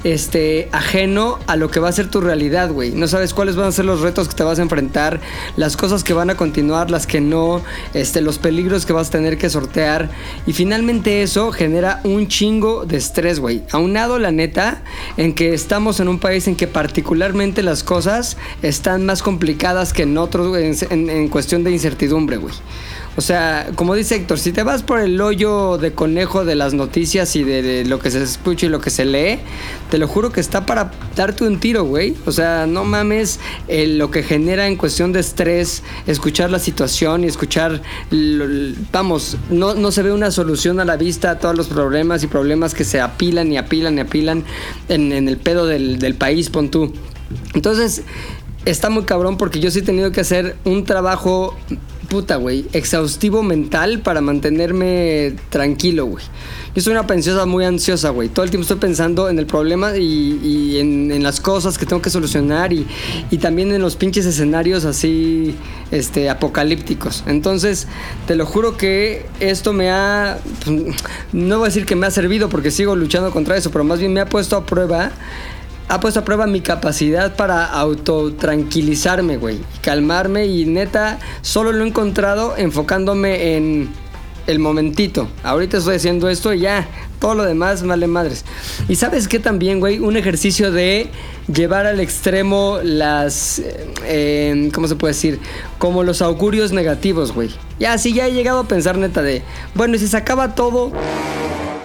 este, ajeno a lo que va a ser tu realidad, güey. No sabes cuáles van a ser los retos que te vas a enfrentar, las cosas que van a continuar, las que no, este, los peligros que vas a tener que sortear. Y finalmente eso genera un chingo de estrés, güey. Aunado, la neta, en que estamos en un país en que particularmente las cosas están más complicadas que en otros en, cuestión de incertidumbre, güey. O sea, como dice Héctor, si te vas por el hoyo de conejo de las noticias y de, lo que se escucha y lo que se lee, te lo juro que está para darte un tiro, güey. O sea, no mames lo que genera en cuestión de estrés, escuchar la situación y escuchar, vamos, no, no se ve una solución a la vista a todos los problemas y problemas que se apilan y apilan y apilan en, en el pedo del, del país, pon tú. Entonces, está muy cabrón porque yo sí he tenido que hacer un trabajo puta, güey, exhaustivo mental para mantenerme tranquilo, güey. Yo soy una pensiosa muy ansiosa, güey. Todo el tiempo estoy pensando en el problema y, en, las cosas que tengo que solucionar y, y también en los pinches escenarios así este, apocalípticos. Entonces, te lo juro que esto me ha. pues, no voy a decir que me ha servido porque sigo luchando contra eso, pero más bien me ha puesto a prueba. Ha puesto a prueba mi capacidad para autotranquilizarme, güey. Calmarme y neta, solo lo he encontrado enfocándome en el momentito. Ahorita estoy haciendo esto y ya. Todo lo demás, vale madres. Y sabes qué también, güey, un ejercicio de llevar al extremo las. eh, ¿Cómo se puede decir? Como los augurios negativos, güey. Ya, sí, ya he llegado a pensar neta de. Bueno, y si se acaba todo,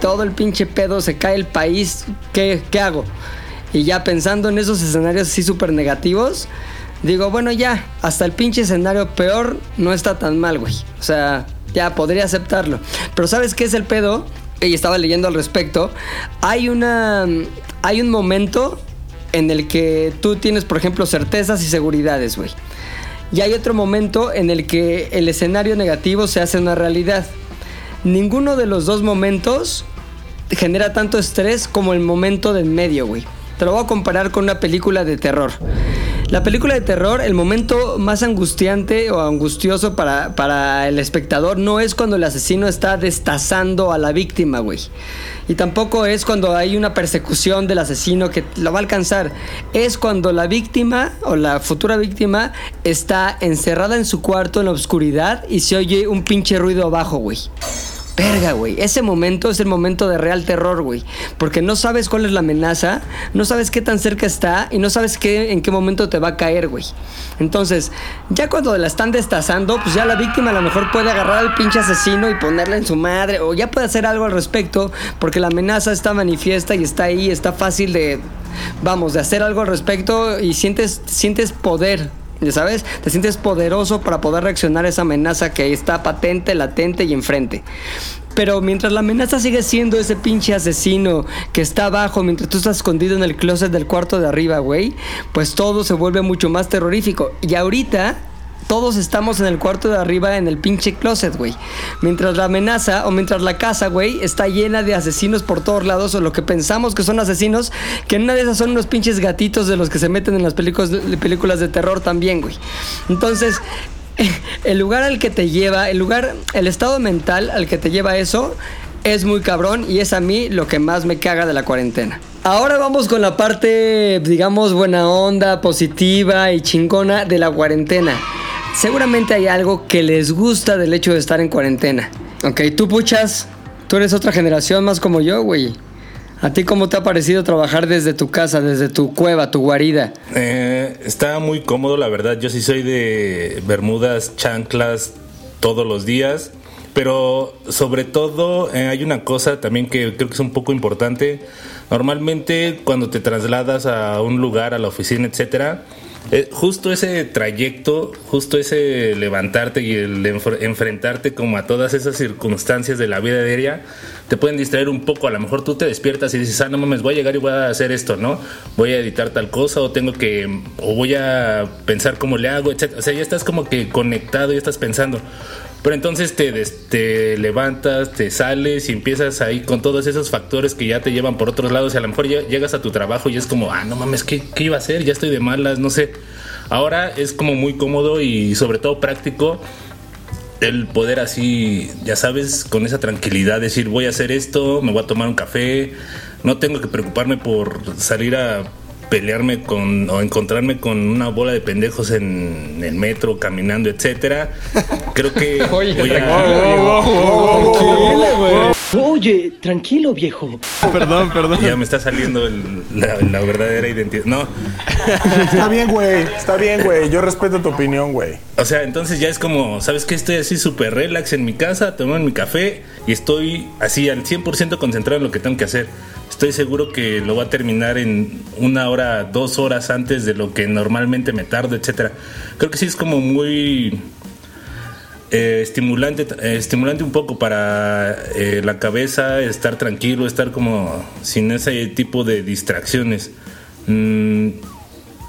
todo el pinche pedo, se cae el país, ¿qué, qué hago? Y ya pensando en esos escenarios así súper negativos, digo, bueno, ya, hasta el pinche escenario peor no está tan mal, güey. O sea, ya podría aceptarlo. Pero ¿sabes qué es el pedo? Y estaba leyendo al respecto. Hay una. Hay un momento en el que tú tienes, por ejemplo, certezas y seguridades, güey. Y hay otro momento en el que el escenario negativo se hace una realidad. Ninguno de los dos momentos genera tanto estrés como el momento del medio, güey. Te lo voy a comparar con una película de terror. La película de terror, el momento más angustiante o angustioso para, para el espectador no es cuando el asesino está destazando a la víctima, güey. Y tampoco es cuando hay una persecución del asesino que lo va a alcanzar. Es cuando la víctima o la futura víctima está encerrada en su cuarto en la oscuridad y se oye un pinche ruido abajo, güey. Verga, güey. Ese momento es el momento de real terror, güey. Porque no sabes cuál es la amenaza, no sabes qué tan cerca está y no sabes qué, en qué momento te va a caer, güey. Entonces, ya cuando la están destazando, pues ya la víctima a lo mejor puede agarrar al pinche asesino y ponerla en su madre. O ya puede hacer algo al respecto. Porque la amenaza está manifiesta y está ahí, está fácil de. Vamos, de hacer algo al respecto y sientes, sientes poder ya sabes, te sientes poderoso para poder reaccionar a esa amenaza que está patente, latente y enfrente. Pero mientras la amenaza sigue siendo ese pinche asesino que está abajo mientras tú estás escondido en el closet del cuarto de arriba, güey, pues todo se vuelve mucho más terrorífico. Y ahorita todos estamos en el cuarto de arriba en el pinche closet, güey. Mientras la amenaza o mientras la casa, güey, está llena de asesinos por todos lados o lo que pensamos que son asesinos, que en una de esas son unos pinches gatitos de los que se meten en las películas, de terror también, güey. Entonces, el lugar al que te lleva, el lugar, el estado mental al que te lleva eso es muy cabrón y es a mí lo que más me caga de la cuarentena. Ahora vamos con la parte, digamos, buena onda, positiva y chingona de la cuarentena. Seguramente hay algo que les gusta del hecho de estar en cuarentena. Ok, tú puchas, tú eres otra generación más como yo, güey. ¿A ti cómo te ha parecido trabajar desde tu casa, desde tu cueva, tu guarida? Eh, está muy cómodo, la verdad. Yo sí soy de bermudas, chanclas todos los días. Pero sobre todo eh, hay una cosa también que creo que es un poco importante. Normalmente cuando te trasladas a un lugar, a la oficina, etcétera, eh, justo ese trayecto, justo ese levantarte y el enf- enfrentarte como a todas esas circunstancias de la vida diaria, te pueden distraer un poco. A lo mejor tú te despiertas y dices, ah, no mames, voy a llegar y voy a hacer esto, ¿no? Voy a editar tal cosa o tengo que, o voy a pensar cómo le hago, etc. O sea, ya estás como que conectado y estás pensando. Pero entonces te, te levantas, te sales y empiezas ahí con todos esos factores que ya te llevan por otros lados y a lo mejor lle- llegas a tu trabajo y es como, ah, no mames, ¿qué, qué iba a hacer? Ya estoy de malas, no sé. Ahora es como muy cómodo y sobre todo práctico el poder así, ya sabes, con esa tranquilidad decir voy a hacer esto, me voy a tomar un café, no tengo que preocuparme por salir a pelearme con o encontrarme con una bola de pendejos en el metro caminando, etcétera. Creo que Oye, tranquilo, viejo. Perdón, perdón. ya me está saliendo el- la, la verdadera identidad. No, Está bien, güey. Está bien, güey. Yo respeto tu opinión, güey. O sea, entonces ya es como, ¿sabes qué? Estoy así súper relax en mi casa, tomando mi café y estoy así al 100% concentrado en lo que tengo que hacer. Estoy seguro que lo voy a terminar en una hora, dos horas antes de lo que normalmente me tardo, etcétera. Creo que sí es como muy eh, estimulante, eh, estimulante un poco para eh, la cabeza, estar tranquilo, estar como sin ese tipo de distracciones. Mm,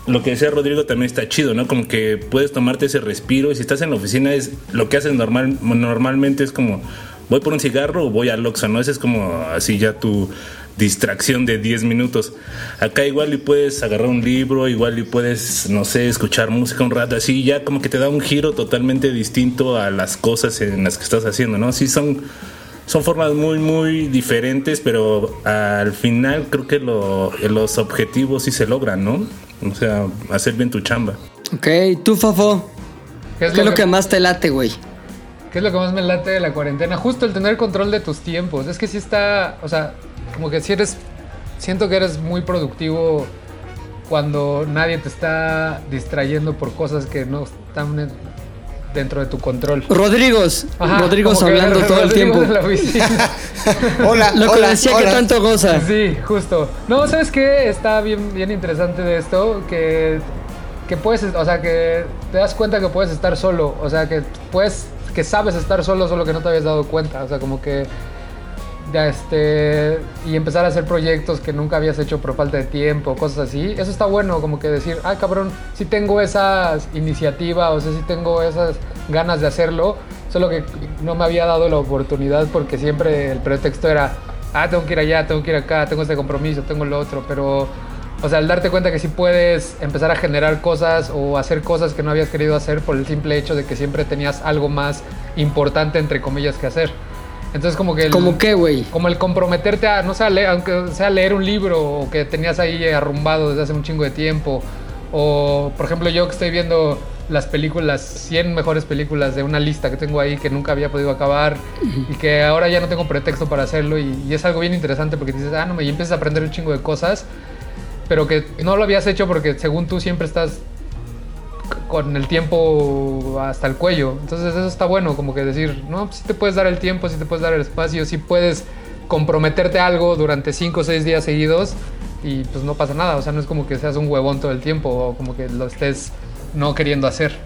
lo que decía Rodrigo también está chido, ¿no? Como que puedes tomarte ese respiro y si estás en la oficina es lo que haces normal, normalmente es como voy por un cigarro o voy al Oxxo, ¿no? Ese es como así ya tu distracción de 10 minutos. Acá igual y puedes agarrar un libro, igual y puedes, no sé, escuchar música un rato, así ya como que te da un giro totalmente distinto a las cosas en las que estás haciendo, ¿no? Sí son, son formas muy, muy diferentes, pero al final creo que lo- los objetivos sí se logran, ¿no? O sea, hacer bien tu chamba. Ok, tú, Fafo. ¿Qué es, lo que más te late, güey? ¿Qué es lo que más me late de la cuarentena? Justo el tener control de tus tiempos. Es que sí está, o sea, como que si eres, siento que eres muy productivo cuando nadie te está distrayendo por cosas que no están en- dentro de tu control. Rodrigos. Ajá, Rodrigos como que hablando todo el Rodrigo tiempo. Hola, Lo que hola, decía que tanto goza. Sí, justo. No, ¿sabes qué? Está bien, bien interesante de esto, que, que puedes, o sea, que te das cuenta que puedes estar solo, o sea, que puedes, que sabes estar solo, solo que no te habías dado cuenta, o sea, como que, este, y empezar a hacer proyectos que nunca habías hecho por falta de tiempo, cosas así, eso está bueno, como que decir, ah, cabrón, sí tengo esa iniciativa, o sea, sí tengo esas ganas de hacerlo, solo que no me había dado la oportunidad porque siempre el pretexto era, ah, tengo que ir allá, tengo que ir acá, tengo este compromiso, tengo lo otro, pero, o sea, al darte cuenta que sí puedes empezar a generar cosas o hacer cosas que no habías querido hacer por el simple hecho de que siempre tenías algo más importante, entre comillas, que hacer. Entonces como que... el- ¿Cómo qué, güey? como el comprometerte a, no sé, a leer, aunque sea leer un libro o que tenías ahí arrumbado desde hace un chingo de tiempo. O, por ejemplo, yo que estoy viendo las películas, 100 mejores películas de una lista que tengo ahí que nunca había podido acabar y que ahora ya no tengo pretexto para hacerlo y, y es algo bien interesante porque dices, ah, no, me y empiezas a aprender un chingo de cosas, pero que no lo habías hecho porque según tú siempre estás con el tiempo hasta el cuello. Entonces eso está bueno, como que decir, no, si te puedes dar el tiempo, si te puedes dar el espacio, si puedes comprometerte algo durante 5 o 6 días seguidos y pues no pasa nada. O sea, no es como que seas un huevón todo el tiempo o como que lo estés no queriendo hacer.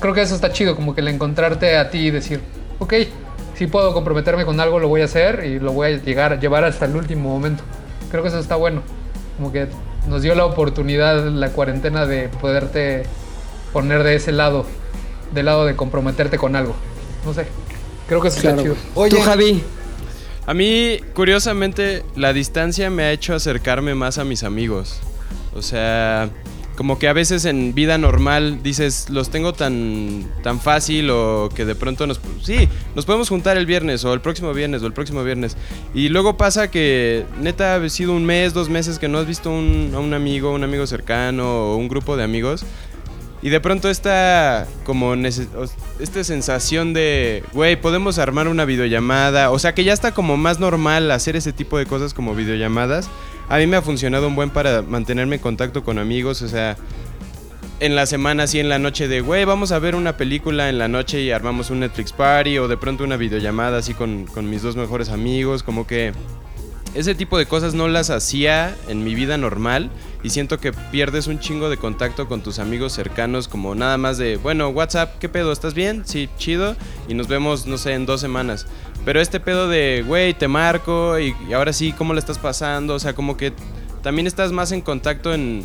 Creo que eso está chido, como que el encontrarte a ti y decir, ok, si puedo comprometerme con algo, lo voy a hacer y lo voy a llegar, llevar hasta el último momento. Creo que eso está bueno. Como que nos dio la oportunidad la cuarentena de poderte poner de ese lado, del lado de comprometerte con algo. No sé. Creo que eso Claro. está chido. Oye, Tú, Javi. A mí, curiosamente, la distancia me ha hecho acercarme más a mis amigos. O sea, como que a veces en vida normal dices, los tengo tan, tan fácil o que de pronto nos... Sí, nos podemos juntar el viernes o el próximo viernes o el próximo viernes. Y luego pasa que neta ha sido un mes, dos meses que no has visto un- a un amigo, un amigo cercano o un grupo de amigos. Y de pronto esta como esta sensación de, güey, podemos armar una videollamada, o sea que ya está como más normal hacer ese tipo de cosas como videollamadas. A mí me ha funcionado un buen para mantenerme en contacto con amigos, o sea, en la semana así en la noche de, güey, vamos a ver una película en la noche y armamos un Netflix party o de pronto una videollamada así con, con mis dos mejores amigos, como que ese tipo de cosas no las hacía en mi vida normal y siento que pierdes un chingo de contacto con tus amigos cercanos como nada más de, bueno, WhatsApp, ¿qué pedo? ¿Estás bien? Sí, chido. Y nos vemos, no sé, en dos semanas. Pero este pedo de, güey, te marco y, ahora sí, ¿cómo la estás pasando? O sea, como que también estás más en contacto en,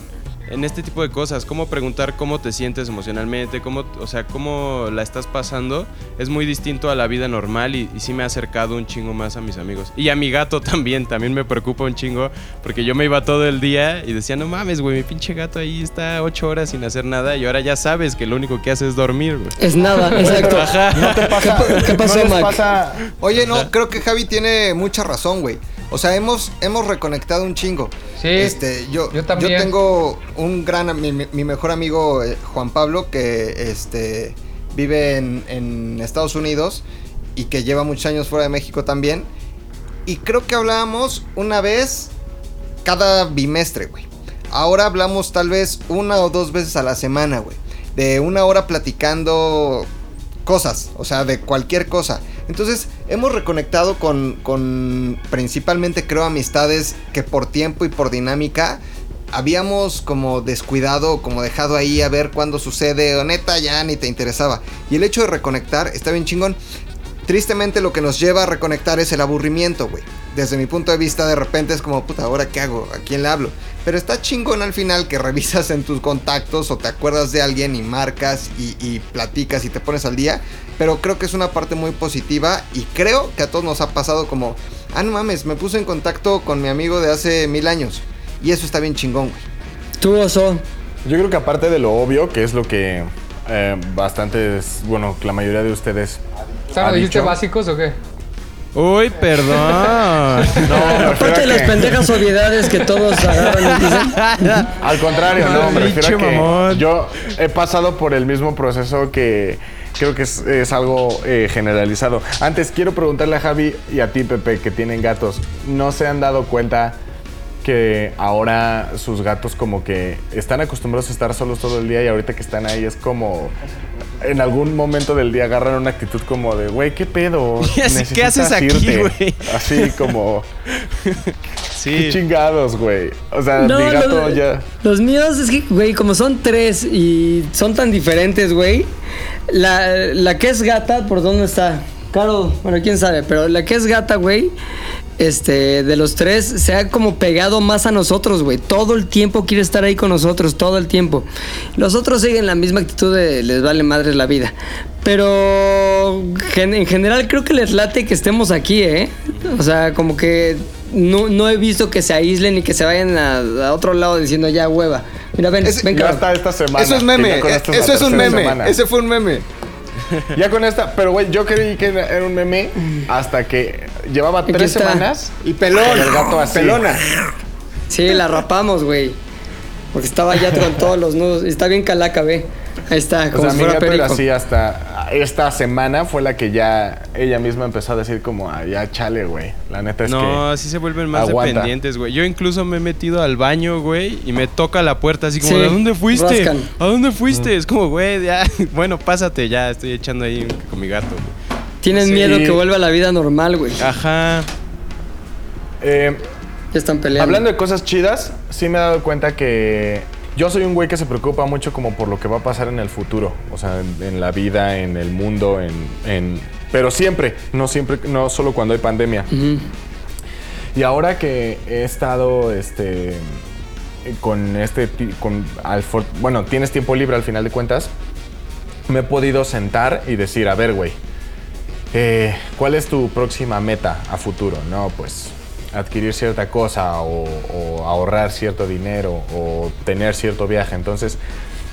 en este tipo de cosas. Cómo preguntar cómo te sientes emocionalmente, cómo, o sea, cómo la estás pasando. Es muy distinto a la vida normal y, y sí me ha acercado un chingo más a mis amigos. Y a mi gato también, también me preocupa un chingo. Porque yo me iba todo el día y decía, no mames, güey, mi pinche gato ahí está ocho horas sin hacer nada. Y ahora ya sabes que lo único que hace es dormir, güey. Es nada, exacto. Ajá. ¿Qué, pa- qué pasó, ¿No Mac? pasa- Oye, no, creo que Javi tiene mucha razón, güey. O sea, hemos, hemos reconectado un chingo. Sí, Este, yo, yo también. tengo un gran, mi, mi- mi mejor amigo eh, Juan Pablo, que este, vive en, en Estados Unidos y que lleva muchos años fuera de México también. Y creo que hablábamos una vez cada bimestre, güey. Ahora hablamos tal vez una o dos veces a la semana, güey. De una hora platicando cosas, o sea, de cualquier cosa. Entonces, hemos reconectado con, con principalmente, creo, amistades que por tiempo y por dinámica habíamos como descuidado, como dejado ahí a ver cuándo sucede, o neta ya ni te interesaba. Y el hecho de reconectar está bien chingón. Tristemente lo que nos lleva a reconectar es el aburrimiento, güey. Desde mi punto de vista de repente es como, puta, ¿ahora qué hago? ¿A quién le hablo? Pero está chingón al final que revisas en tus contactos o te acuerdas de alguien y marcas y, y platicas y te pones al día. Pero creo que es una parte muy positiva y creo que a todos nos ha pasado como, ah, no mames, me puse en contacto con mi amigo de hace mil años. Y eso está bien chingón, güey. Tú, Oso. Yo creo que aparte de lo obvio, que es lo que eh, bastantes, bueno, la mayoría de ustedes. ¿Sabes, ha dijiste dicho. básicos o qué? Uy, perdón. No, Aparte de las que- pendejas obviedades que todos agarran y dicen. Al contrario, no, me refiero a que mamón. yo he pasado por el mismo proceso que creo que es, es algo eh, generalizado. Antes, quiero preguntarle a Javi y a ti, Pepe, que tienen gatos, ¿no se han dado cuenta que ahora sus gatos como que están acostumbrados a estar solos todo el día y ahorita que están ahí es como... En algún momento del día agarran una actitud como de, güey, ¿qué pedo? ¿Qué Necesitas haces aquí, irte". güey? Así como, qué chingados, güey. O sea, No, mi gato ya... los míos es que, güey, como son tres y son tan diferentes, güey. La, la que es gata, ¿por dónde está? Claro, bueno, quién sabe, pero la que es gata, güey, este, de los tres, se ha como pegado más a nosotros, güey. Todo el tiempo quiere estar ahí con nosotros, todo el tiempo. Los otros siguen la misma actitud de les vale madres la vida. Pero en general creo que les late que estemos aquí, ¿eh? O sea, como que no, no he visto que se aíslen y que se vayan a, a otro lado diciendo ya hueva. Mira, ven, Ese- ven, Ya cabrón. está esta semana. Eso es meme, eh, es eso es un meme, semana. ese fue un meme. Ya con esta, pero güey, yo creí que era un meme hasta que llevaba Aquí tres está. semanas Y pelón, con el gato así. pelona. Sí, la rapamos, güey. Porque estaba ya con todos los nudos. Está bien calaca, ve. Ahí está, O como sea, si mi fuera gato era perico. así hasta esta semana fue la que ya ella misma empezó a decir como, ah, ya chale, güey. La neta es No, que así se vuelven más aguanta. dependientes, güey. Yo incluso me he metido al baño, güey, y me toca la puerta así como, Sí, ¿a dónde fuiste? rascan. ¿A dónde fuiste? Es como, güey, ya, bueno, pásate, ya, estoy echando ahí con mi gato, güey. Tienen Sí. miedo que vuelva a la vida normal, güey. Ajá. eh, Ya están peleando. Hablando de cosas chidas, sí me he dado cuenta que yo soy un güey que se preocupa mucho como por lo que va a pasar en el futuro. O sea, en, en la vida, en el mundo, en, en- Pero siempre, no siempre, no solo cuando hay pandemia. Y ahora que he estado, este... Con este... Con, al bueno, tienes tiempo libre al final de cuentas. Me he podido sentar y decir, a ver, güey. eh, ¿Cuál es tu próxima meta a futuro? No, pues adquirir cierta cosa o, ahorrar cierto dinero o tener cierto viaje. Entonces,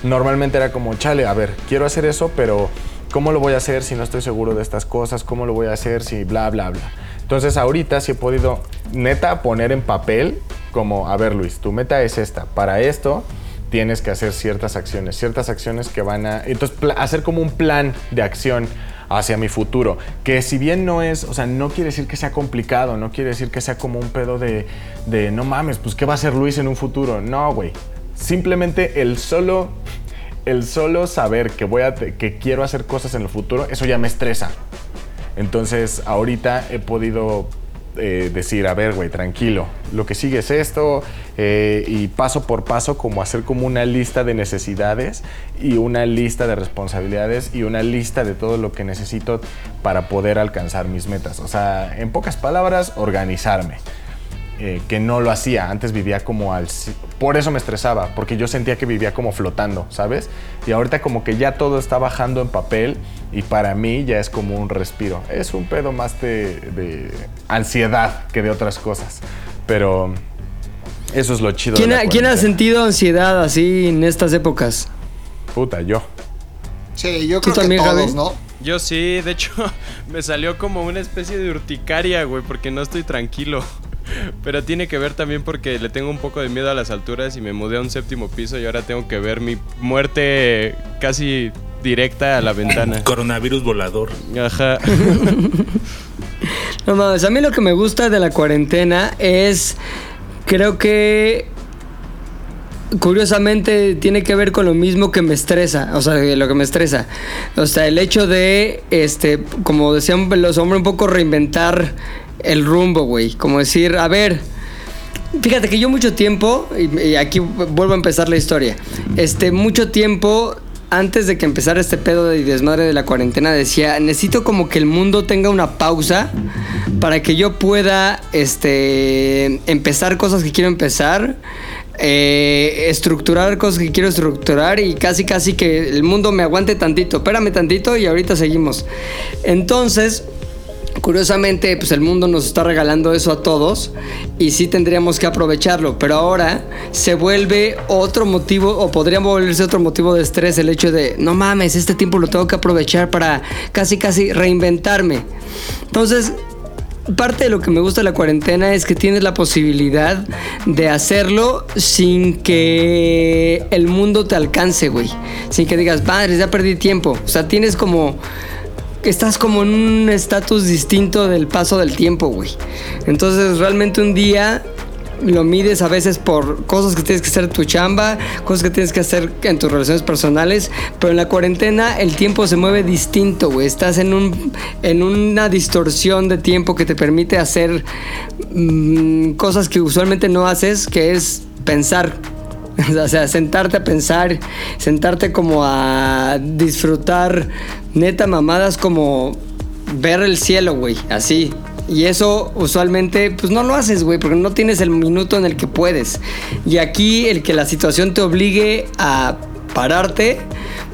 normalmente era como, chale, a ver, quiero hacer eso, pero ¿cómo lo voy a hacer si no estoy seguro de estas cosas? ¿Cómo lo voy a hacer si bla, bla, bla? Entonces, ahorita sí he podido, neta, poner en papel como, a ver, Luis, tu meta es esta. Para esto tienes que hacer ciertas acciones, ciertas acciones que van a... Entonces, hacer como un plan de acción hacia mi futuro, que si bien no es, o sea, no quiere decir que sea complicado, no quiere decir que sea como un pedo de, de no mames, pues ¿qué va a hacer Luis en un futuro? No, güey. Simplemente el solo, el solo saber que voy a, que quiero hacer cosas en el futuro, eso ya me estresa. Entonces, ahorita he podido eh, decir, a ver, güey, tranquilo, lo que sigue es esto, eh, y paso por paso, como hacer como una lista de necesidades y una lista de responsabilidades y una lista de todo lo que necesito para poder alcanzar mis metas. O sea, en pocas palabras, organizarme. Eh, que no lo hacía. Antes vivía como al... Por eso me estresaba, porque yo sentía que vivía como flotando, ¿sabes? Y ahorita como que ya todo está bajando en papel y para mí ya es como un respiro. Es un pedo más de, de ansiedad que de otras cosas. Pero eso es lo chido. ¿Quién de la ha, quién ha cuarentena. sentido ansiedad así en estas épocas? Puta, yo. Sí, yo ¿Tú creo que todos, Javi? ¿no? Yo sí, de hecho, me salió como una especie de urticaria, güey, porque no estoy tranquilo. Pero tiene que ver también porque le tengo un poco de miedo a las alturas y me mudé a un séptimo piso y ahora tengo que ver mi muerte casi directa a la ventana. Coronavirus volador. Ajá. No mames, a mí lo que me gusta de la cuarentena es, creo que curiosamente tiene que ver con lo mismo que me estresa, o sea, lo que me estresa. O sea, el hecho de, este, como decían los hombres, un poco reinventar el rumbo, güey. Como decir, a ver, Fíjate que yo mucho tiempo, y, aquí vuelvo a empezar la historia, este, mucho tiempo antes de que empezara este pedo de desmadre de la cuarentena, decía, necesito como que el mundo tenga una pausa para que yo pueda este, empezar cosas que quiero empezar. eh, estructurar cosas que quiero estructurar y casi casi que el mundo me aguante tantito, espérame tantito y ahorita seguimos. Entonces, Curiosamente, pues el mundo nos está regalando eso a todos y sí tendríamos que aprovecharlo, pero ahora se vuelve otro motivo o podría volverse otro motivo de estrés el hecho de, no mames, este tiempo lo tengo que aprovechar para casi casi reinventarme. Entonces, parte de lo que me gusta de la cuarentena es que tienes la posibilidad de hacerlo sin que el mundo te alcance, güey. Sin que digas, madre, ya perdí tiempo. O sea, tienes como estás como en un estatus distinto del paso del tiempo, güey. Entonces, realmente un día lo mides a veces por cosas que tienes que hacer en tu chamba, cosas que tienes que hacer en tus relaciones personales, pero en la cuarentena el tiempo se mueve distinto, güey. Estás en un en una distorsión de tiempo que te permite hacer mm, cosas que usualmente no haces, que es pensar. O sea, sentarte a pensar, sentarte como a disfrutar neta mamadas como ver el cielo, güey, así. Y eso usualmente pues no lo haces, güey, porque no tienes el minuto en el que puedes. Y aquí el que la situación te obligue a pararte,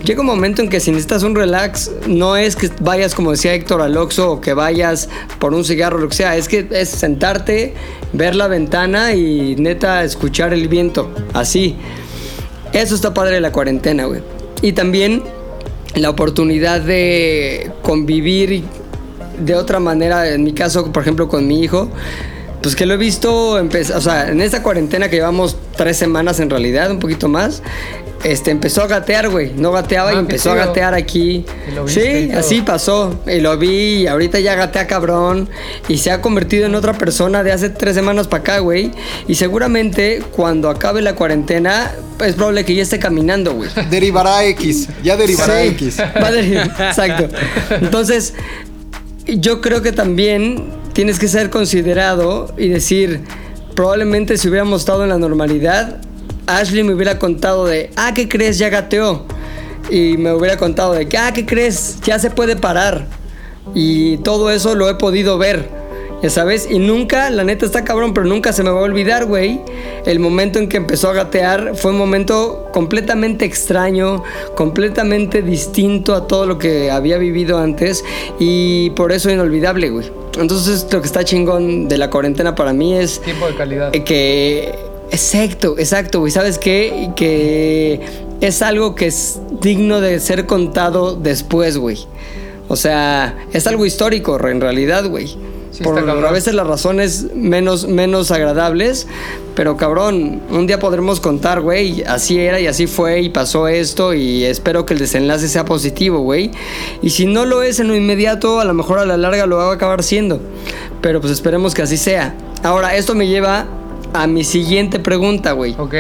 llega un momento en que si necesitas un relax, no es que vayas como decía Héctor al Oxxo o que vayas por un cigarro lo que sea, es que es sentarte, ver la ventana y neta escuchar el viento, así. Eso está padre de la cuarentena, güey. Y también la oportunidad de convivir de otra manera, en mi caso, por ejemplo, con mi hijo, pues que lo he visto, o sea, en esta cuarentena que llevamos tres semanas en realidad, un poquito más, este, empezó a gatear, güey, no gateaba Ah, y qué empezó a gatear aquí. Sí, así pasó, y lo vi, y ahorita ya gatea cabrón, y se ha convertido en otra persona de hace tres semanas para acá, güey, y seguramente cuando acabe la cuarentena, es probable que ya esté caminando, güey. Derivará X. Ya derivará Sí, X. va a derivar, exacto. Entonces, yo creo que también tienes que ser considerado y decir, probablemente si hubiéramos estado en la normalidad, Ashley me hubiera contado de, ah, ¿qué crees? Ya gateó. Y me hubiera contado de que, ah, ¿qué crees? Ya se puede parar. Y todo eso lo he podido ver. Ya sabes, y nunca, la neta está cabrón, pero nunca se me va a olvidar, güey. El momento en que empezó a gatear fue un momento completamente extraño, completamente distinto a todo lo que había vivido antes y por eso inolvidable, güey. Entonces, lo que está chingón de la cuarentena para mí es Tiempo de calidad. que exacto, exacto, güey, ¿sabes qué? Que es algo que es digno de ser contado después, güey. O sea, es algo histórico en realidad, güey. Sí, Por a veces las razones menos, menos agradables, pero cabrón, un día podremos contar, güey, así era y así fue y pasó esto y espero que el desenlace sea positivo, güey. Y si no lo es en lo inmediato, a lo mejor a la larga lo va a acabar siendo. Pero pues esperemos que así sea. Ahora, esto me lleva a mi siguiente pregunta, güey. Ok.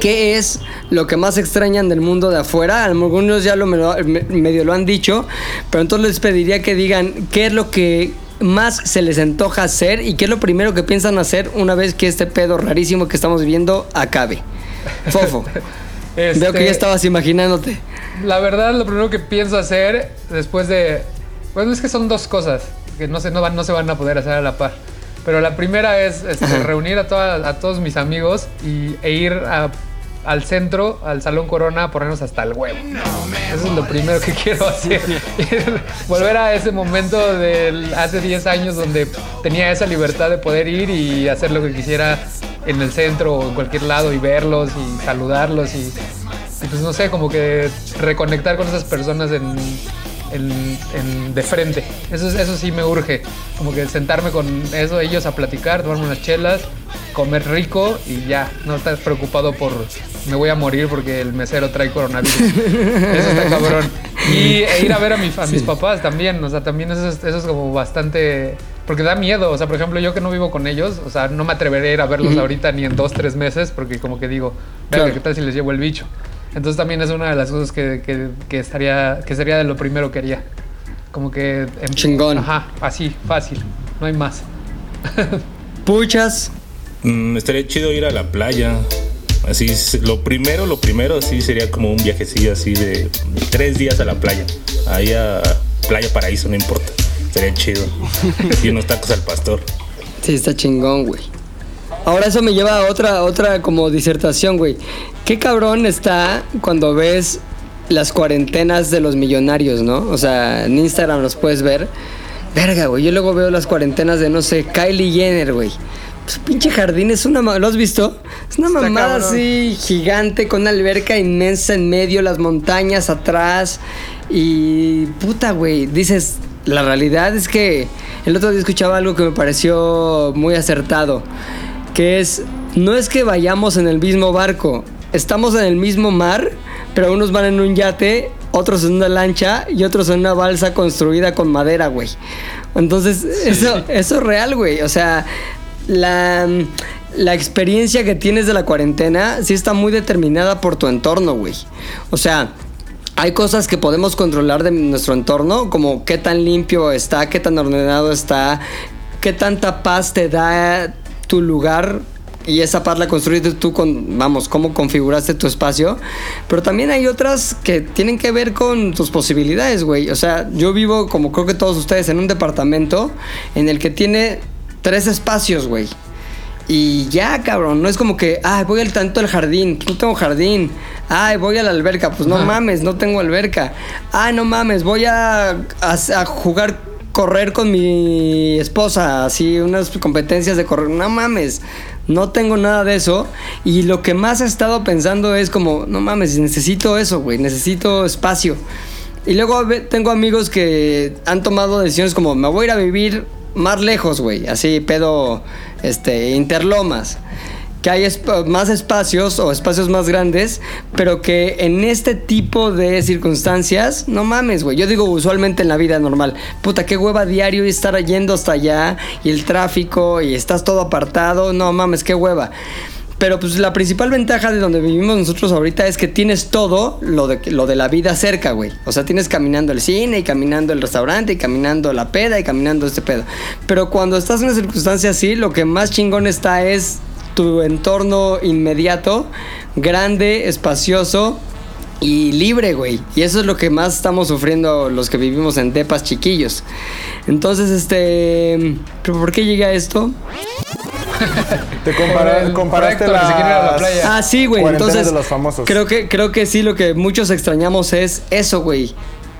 ¿Qué es lo que más extrañan del mundo de afuera? Algunos ya lo me- me- medio lo han dicho, pero entonces les pediría que digan qué es lo que más se les antoja hacer y qué es lo primero que piensan hacer una vez que este pedo rarísimo que estamos viviendo acabe. Fofo, veo que Este, ya estabas imaginándote. La verdad, lo primero que pienso hacer después de. Bueno, es que son dos cosas que no se, no van, no se van a poder hacer a la par. Pero la primera es este, reunir a, toda- a todos mis amigos y, e ir a- al centro, al Salón Corona, a ponernos hasta el huevo. Eso es lo primero que quiero hacer. Volver a ese momento de hace 10 años donde tenía esa libertad de poder ir y hacer lo que quisiera en el centro o en cualquier lado y verlos y saludarlos y, y pues no sé, como que reconectar con esas personas en, en- en- de frente. Eso, es- eso sí me urge. Como que sentarme con eso, ellos a platicar, tomarme unas chelas, comer rico y ya. No estar preocupado por me voy a morir porque el mesero trae coronavirus. eso está cabrón. Y e ir a ver a, mi- a mis papás también. O sea, también eso es, eso es como bastante... Porque da miedo. O sea, por ejemplo, yo que no vivo con ellos, o sea, no me atreveré a ir a verlos ahorita ni en dos, tres meses porque como que digo, "Verga, Claro. ¿qué tal si les llevo el bicho? Entonces también es una de las cosas que, que, que estaría, que sería de lo primero que haría. Como que... em- Chingón. Ajá, así, fácil. No hay más. Puchas. Mm, estaría chido ir a la playa. Así, lo primero, lo primero, sí sería como un viajecillo así de tres días a la playa. Ahí a Playa Paraíso, no importa. Sería chido. Y unos tacos al pastor. Sí, está chingón, güey. Ahora eso me lleva a otra, otra como disertación, güey. Qué cabrón está cuando ves las cuarentenas de los millonarios, ¿no? O sea, en Instagram los puedes ver. Verga, güey. Yo luego veo las cuarentenas de, no sé, Kylie Jenner, güey. Su pinche jardín es una... ¿Lo has visto? Es una Está mamada cabrón. así gigante con una alberca inmensa en medio, las montañas atrás. Y puta, güey. Dices, la realidad es que el otro día escuchaba algo que me pareció muy acertado. Que es, no es que vayamos en el mismo barco. Estamos en el mismo mar, pero unos van en un yate, otros en una lancha y otros en una balsa construida con madera, güey. Entonces, eso, eso es real, güey. O sea, la, la experiencia que tienes de la cuarentena sí está muy determinada por tu entorno, güey. O sea, hay cosas que podemos controlar de nuestro entorno, como qué tan limpio está, qué tan ordenado está, qué tanta paz te da tu lugar. Y esa paz la construiste tú con, vamos, cómo configuraste tu espacio. Pero también hay otras que tienen que ver con tus posibilidades, güey. O sea, yo vivo, como creo que todos ustedes, en un departamento en el que tiene tres espacios, güey. Y ya, cabrón, no es como que, ay, voy al tanto al jardín, no tengo jardín. Ay, voy a la alberca, pues no mames, no tengo alberca. Ay, no mames, voy a, a- a jugar, correr con mi esposa, así, unas competencias de correr. No mames, no tengo nada de eso. Y lo que más he estado pensando es como, no mames, necesito eso, güey, necesito espacio. Y luego tengo amigos que han tomado decisiones como, me voy a ir a vivir más lejos, güey. Así, pedo, este, interlomas. Que hay más espacios o espacios más grandes, pero que en este tipo de circunstancias, no mames, güey. Yo digo usualmente en la vida normal, puta, qué hueva diario estar yendo hasta allá y el tráfico y estás todo apartado, no mames, qué hueva. Pero pues la principal ventaja de donde vivimos nosotros ahorita es que tienes todo lo de, lo de la vida cerca, güey. O sea, tienes caminando el cine y caminando el restaurante y caminando la peda y caminando este pedo. Pero cuando estás en una circunstancia así, lo que más chingón está es tu entorno inmediato, grande, espacioso y libre, güey. Y eso es lo que más estamos sufriendo los que vivimos en depas chiquillos. Entonces, este... ¿pero ¿Por qué llegué a esto? Te compara- comparaste proyecto que se quiere ir a la las playa. Ah, sí, güey. Entonces, de los famosos. Creo que, creo que sí, lo que muchos extrañamos es eso, güey.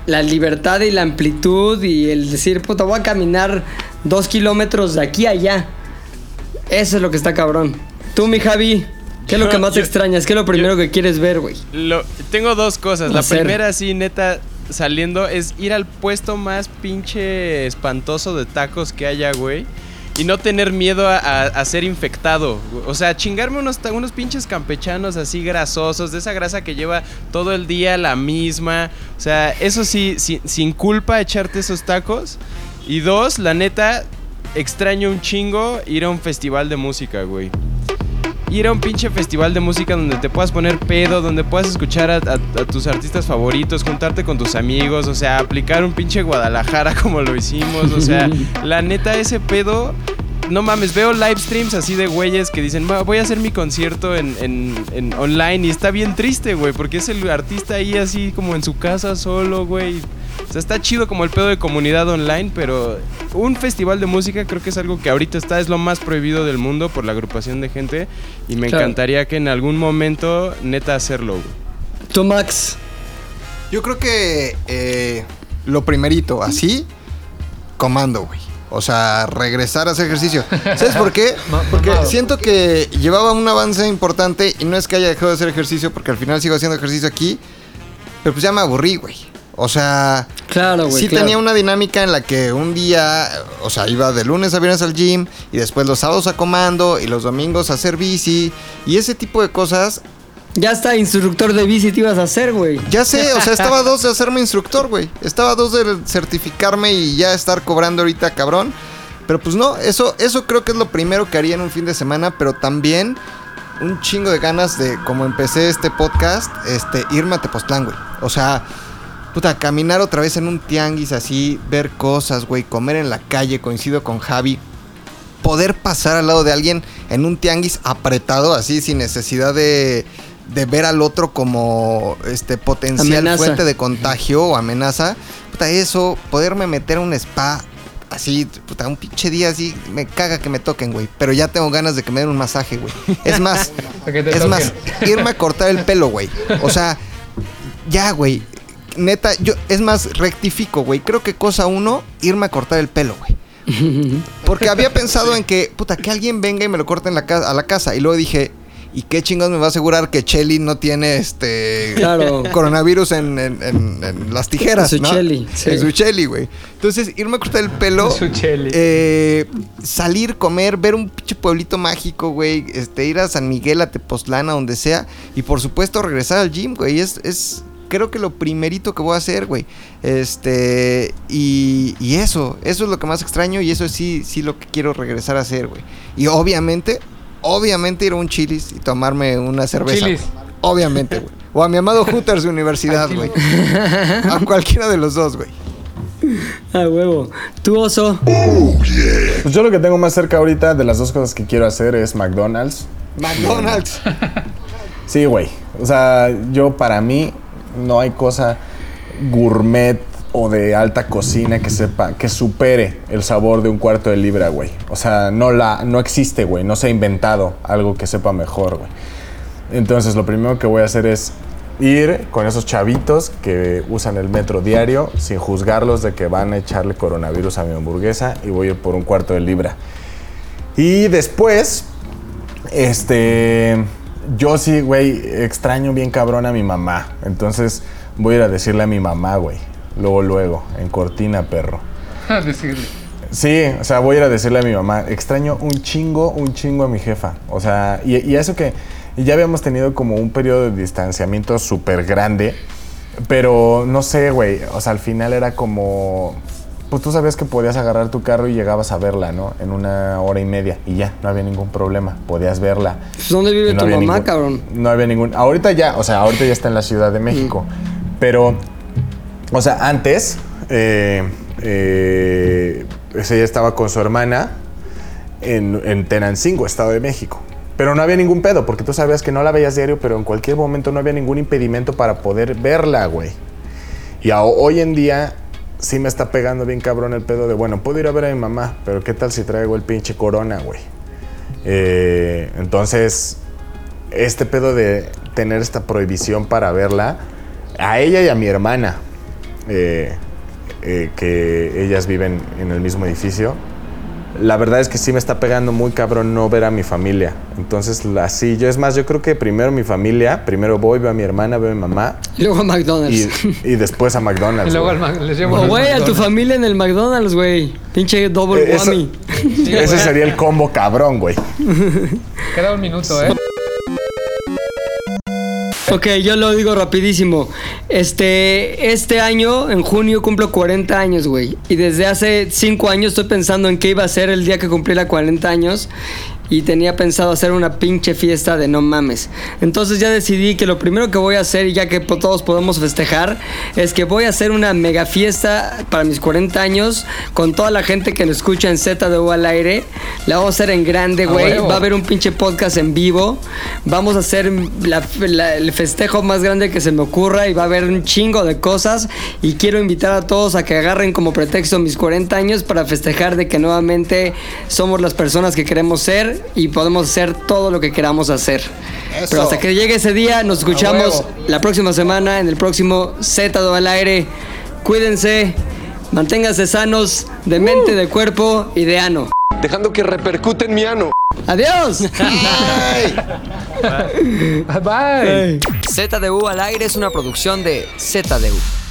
La libertad y la amplitud y el decir, puta, voy a caminar dos kilómetros de aquí a allá. Eso es lo que está cabrón. Tú, mi Javi, ¿qué es lo que más yo- extrañas? ¿Qué es lo primero que quieres ver, güey? Tengo dos cosas. La Hacer. primera, sí, neta, saliendo, es ir al puesto más pinche espantoso de tacos que haya, güey. Y no tener miedo a, a- a ser infectado. O sea, chingarme unos, unos pinches campechanos así grasosos, de esa grasa que lleva todo el día la misma. O sea, eso sí, sin, sin culpa echarte esos tacos. Y dos, la neta, extraño un chingo ir a un festival de música, güey ir a un pinche festival de música donde te puedas poner pedo, donde puedas escuchar a, a- a tus artistas favoritos, juntarte con tus amigos, o sea, aplicar un pinche Guadalajara como lo hicimos, o sea, la neta ese pedo... No mames, veo live streams así de güeyes que dicen, "Va, voy a hacer mi concierto en, en- en online y está bien triste, güey, porque es el artista ahí así como en su casa solo, güey. O sea, está chido como el pedo de comunidad online, pero un festival de música creo que es algo que ahorita está, es lo más prohibido del mundo por la agrupación de gente. Y me Claro. encantaría que en algún momento, neta, hacerlo, güey. Tú, Max. Yo creo que eh, lo primerito, así, comando, güey. O sea, regresar a hacer ejercicio. ¿Sabes por qué? Porque siento que llevaba un avance importante y no es que haya dejado de hacer ejercicio, porque al final sigo haciendo ejercicio aquí. Pero pues ya me aburrí, güey. O sea, Claro, güey. sí claro. tenía una dinámica en la que un día, o sea, iba de lunes a viernes al gym y después los sábados a comando y los domingos a hacer bici y ese tipo de cosas. Ya está, instructor de bici te ibas a hacer, güey. Ya sé, o sea, estaba a dos de hacerme instructor, güey. Estaba a dos de certificarme y ya estar cobrando ahorita, cabrón. Pero pues no, eso, eso creo que es lo primero que haría en un fin de semana, pero también un chingo de ganas de, como empecé este podcast, este, irme a Tepoztlán, güey. O sea, puta, caminar otra vez en un tianguis así, ver cosas, güey, comer en la calle, coincido con Javi. poder pasar al lado de alguien en un tianguis apretado, así, sin necesidad de, de ver al otro como este potencial Amenaza. fuente de contagio o amenaza. Puta, eso, poderme meter a un spa así, puta, un pinche día así, me caga que me toquen, güey. Pero ya tengo ganas de que me den un masaje, güey. Es más, es toquen. más, irme a cortar el pelo, güey. O sea, ya, güey. Neta, yo, es más, rectifico, güey. Creo que cosa uno, irme a cortar el pelo, güey. Porque había pensado en que, puta, que alguien venga y me lo corte en la a la casa. Y luego dije, ¿y qué chingados me va a asegurar que Chelly no tiene este Claro. coronavirus en, en- en- en las tijeras? En su ¿no? Chelly, sí. En su Chelly, güey. Entonces, irme a cortar el pelo. Su Chelly. eh, salir, comer, ver un pinche pueblito mágico, güey. Este, ir a San Miguel, a Tepoztlán, a donde sea. Y por supuesto, regresar al gym, güey. Es, es creo que lo primerito que voy a hacer, güey. Este, y, y eso, eso es lo que más extraño y eso sí, sí lo que quiero regresar a hacer, güey. Y obviamente, obviamente ir a un Chili's y tomarme una cerveza. Chili's. Obviamente, güey. O a mi amado Hooters de universidad, güey. A cualquiera de los dos, güey. Ah, huevo. ¿Tú, oso? Pues yo lo que tengo más cerca ahorita de las dos cosas que quiero hacer es McDonald's. McDonald's. Sí, güey. O sea, yo para mí no hay cosa gourmet o de alta cocina que sepa, que supere el sabor de un cuarto de libra, güey. O sea, no la, no existe, güey. No se ha inventado algo que sepa mejor, güey. Entonces, lo primero que voy a hacer es ir con esos chavitos que usan el metro diario sin juzgarlos de que van a echarle coronavirus a mi hamburguesa y voy a ir por un cuarto de libra. Y después, este, yo sí, güey, extraño bien cabrón a mi mamá. Entonces voy a ir a decirle a mi mamá, güey. Luego, luego, en cortina, perro. Decirle. Sí, o sea, voy a ir a decirle a mi mamá, extraño un chingo, un chingo a mi jefa. O sea, y, y eso que ya habíamos tenido como un periodo de distanciamiento súper grande, pero no sé, güey, o sea, al final era como, pues tú sabías que podías agarrar tu carro y llegabas a verla, ¿no? En una hora y media y ya, no había ningún problema, podías verla. Pues, ¿Dónde vive no tu mamá, ningún- cabrón? No había ningún. Ahorita ya, o sea, ahorita ya está en la Ciudad de México. Pero, o sea, antes, eh, eh, pues ella estaba con su hermana en, en Tenancingo, Estado de México. Pero no había ningún pedo, porque tú sabías que no la veías diario, pero en cualquier momento no había ningún impedimento para poder verla, güey. Y hoy en día sí me está pegando bien cabrón el pedo de, bueno, puedo ir a ver a mi mamá, pero ¿qué tal si traigo el pinche corona, güey? Eh, entonces, este pedo de tener esta prohibición para verla, a ella y a mi hermana, eh, eh, que ellas viven en el mismo edificio, la verdad es que sí me está pegando muy cabrón no ver a mi familia. Entonces, así, yo es más, yo creo que primero mi familia, primero voy, veo a mi hermana, veo a mi mamá Y luego a McDonald's. y después a McDonald's. Y luego al Mac- les llevo O, al güey, a tu familia en el McDonald's, güey. Pinche double Eh, eso- whammy. Ese sería el combo cabrón, güey. Queda un minuto, ¿eh? Ok, yo lo digo rapidísimo. Este, este año, en junio, cumplo 40 años, güey. Y desde hace 5 años estoy pensando en qué iba a ser el día que cumpliera 40 años. Y tenía pensado hacer una pinche fiesta de no mames. Entonces ya decidí que lo primero que voy a hacer, ya que todos podemos festejar, es que voy a hacer una mega fiesta para mis 40 años con toda la gente que nos escucha en ZDU al aire. La vamos a hacer en grande, güey. Va a haber un pinche podcast en vivo. Vamos a hacer la- la- el festejo más grande que se me ocurra y va a haber un chingo de cosas. Y quiero invitar a todos a que agarren como pretexto mis 40 años para festejar de que nuevamente somos las personas que queremos ser y podemos hacer todo lo que queramos hacer. Eso. Pero hasta que llegue ese día, nos escuchamos la próxima semana en el próximo Z al aire. Cuídense, manténganse sanos de mente, de cuerpo y de ano. Dejando que repercute en mi ano. ¡Adiós! Bye. ZDU al aire es una producción de ZDU.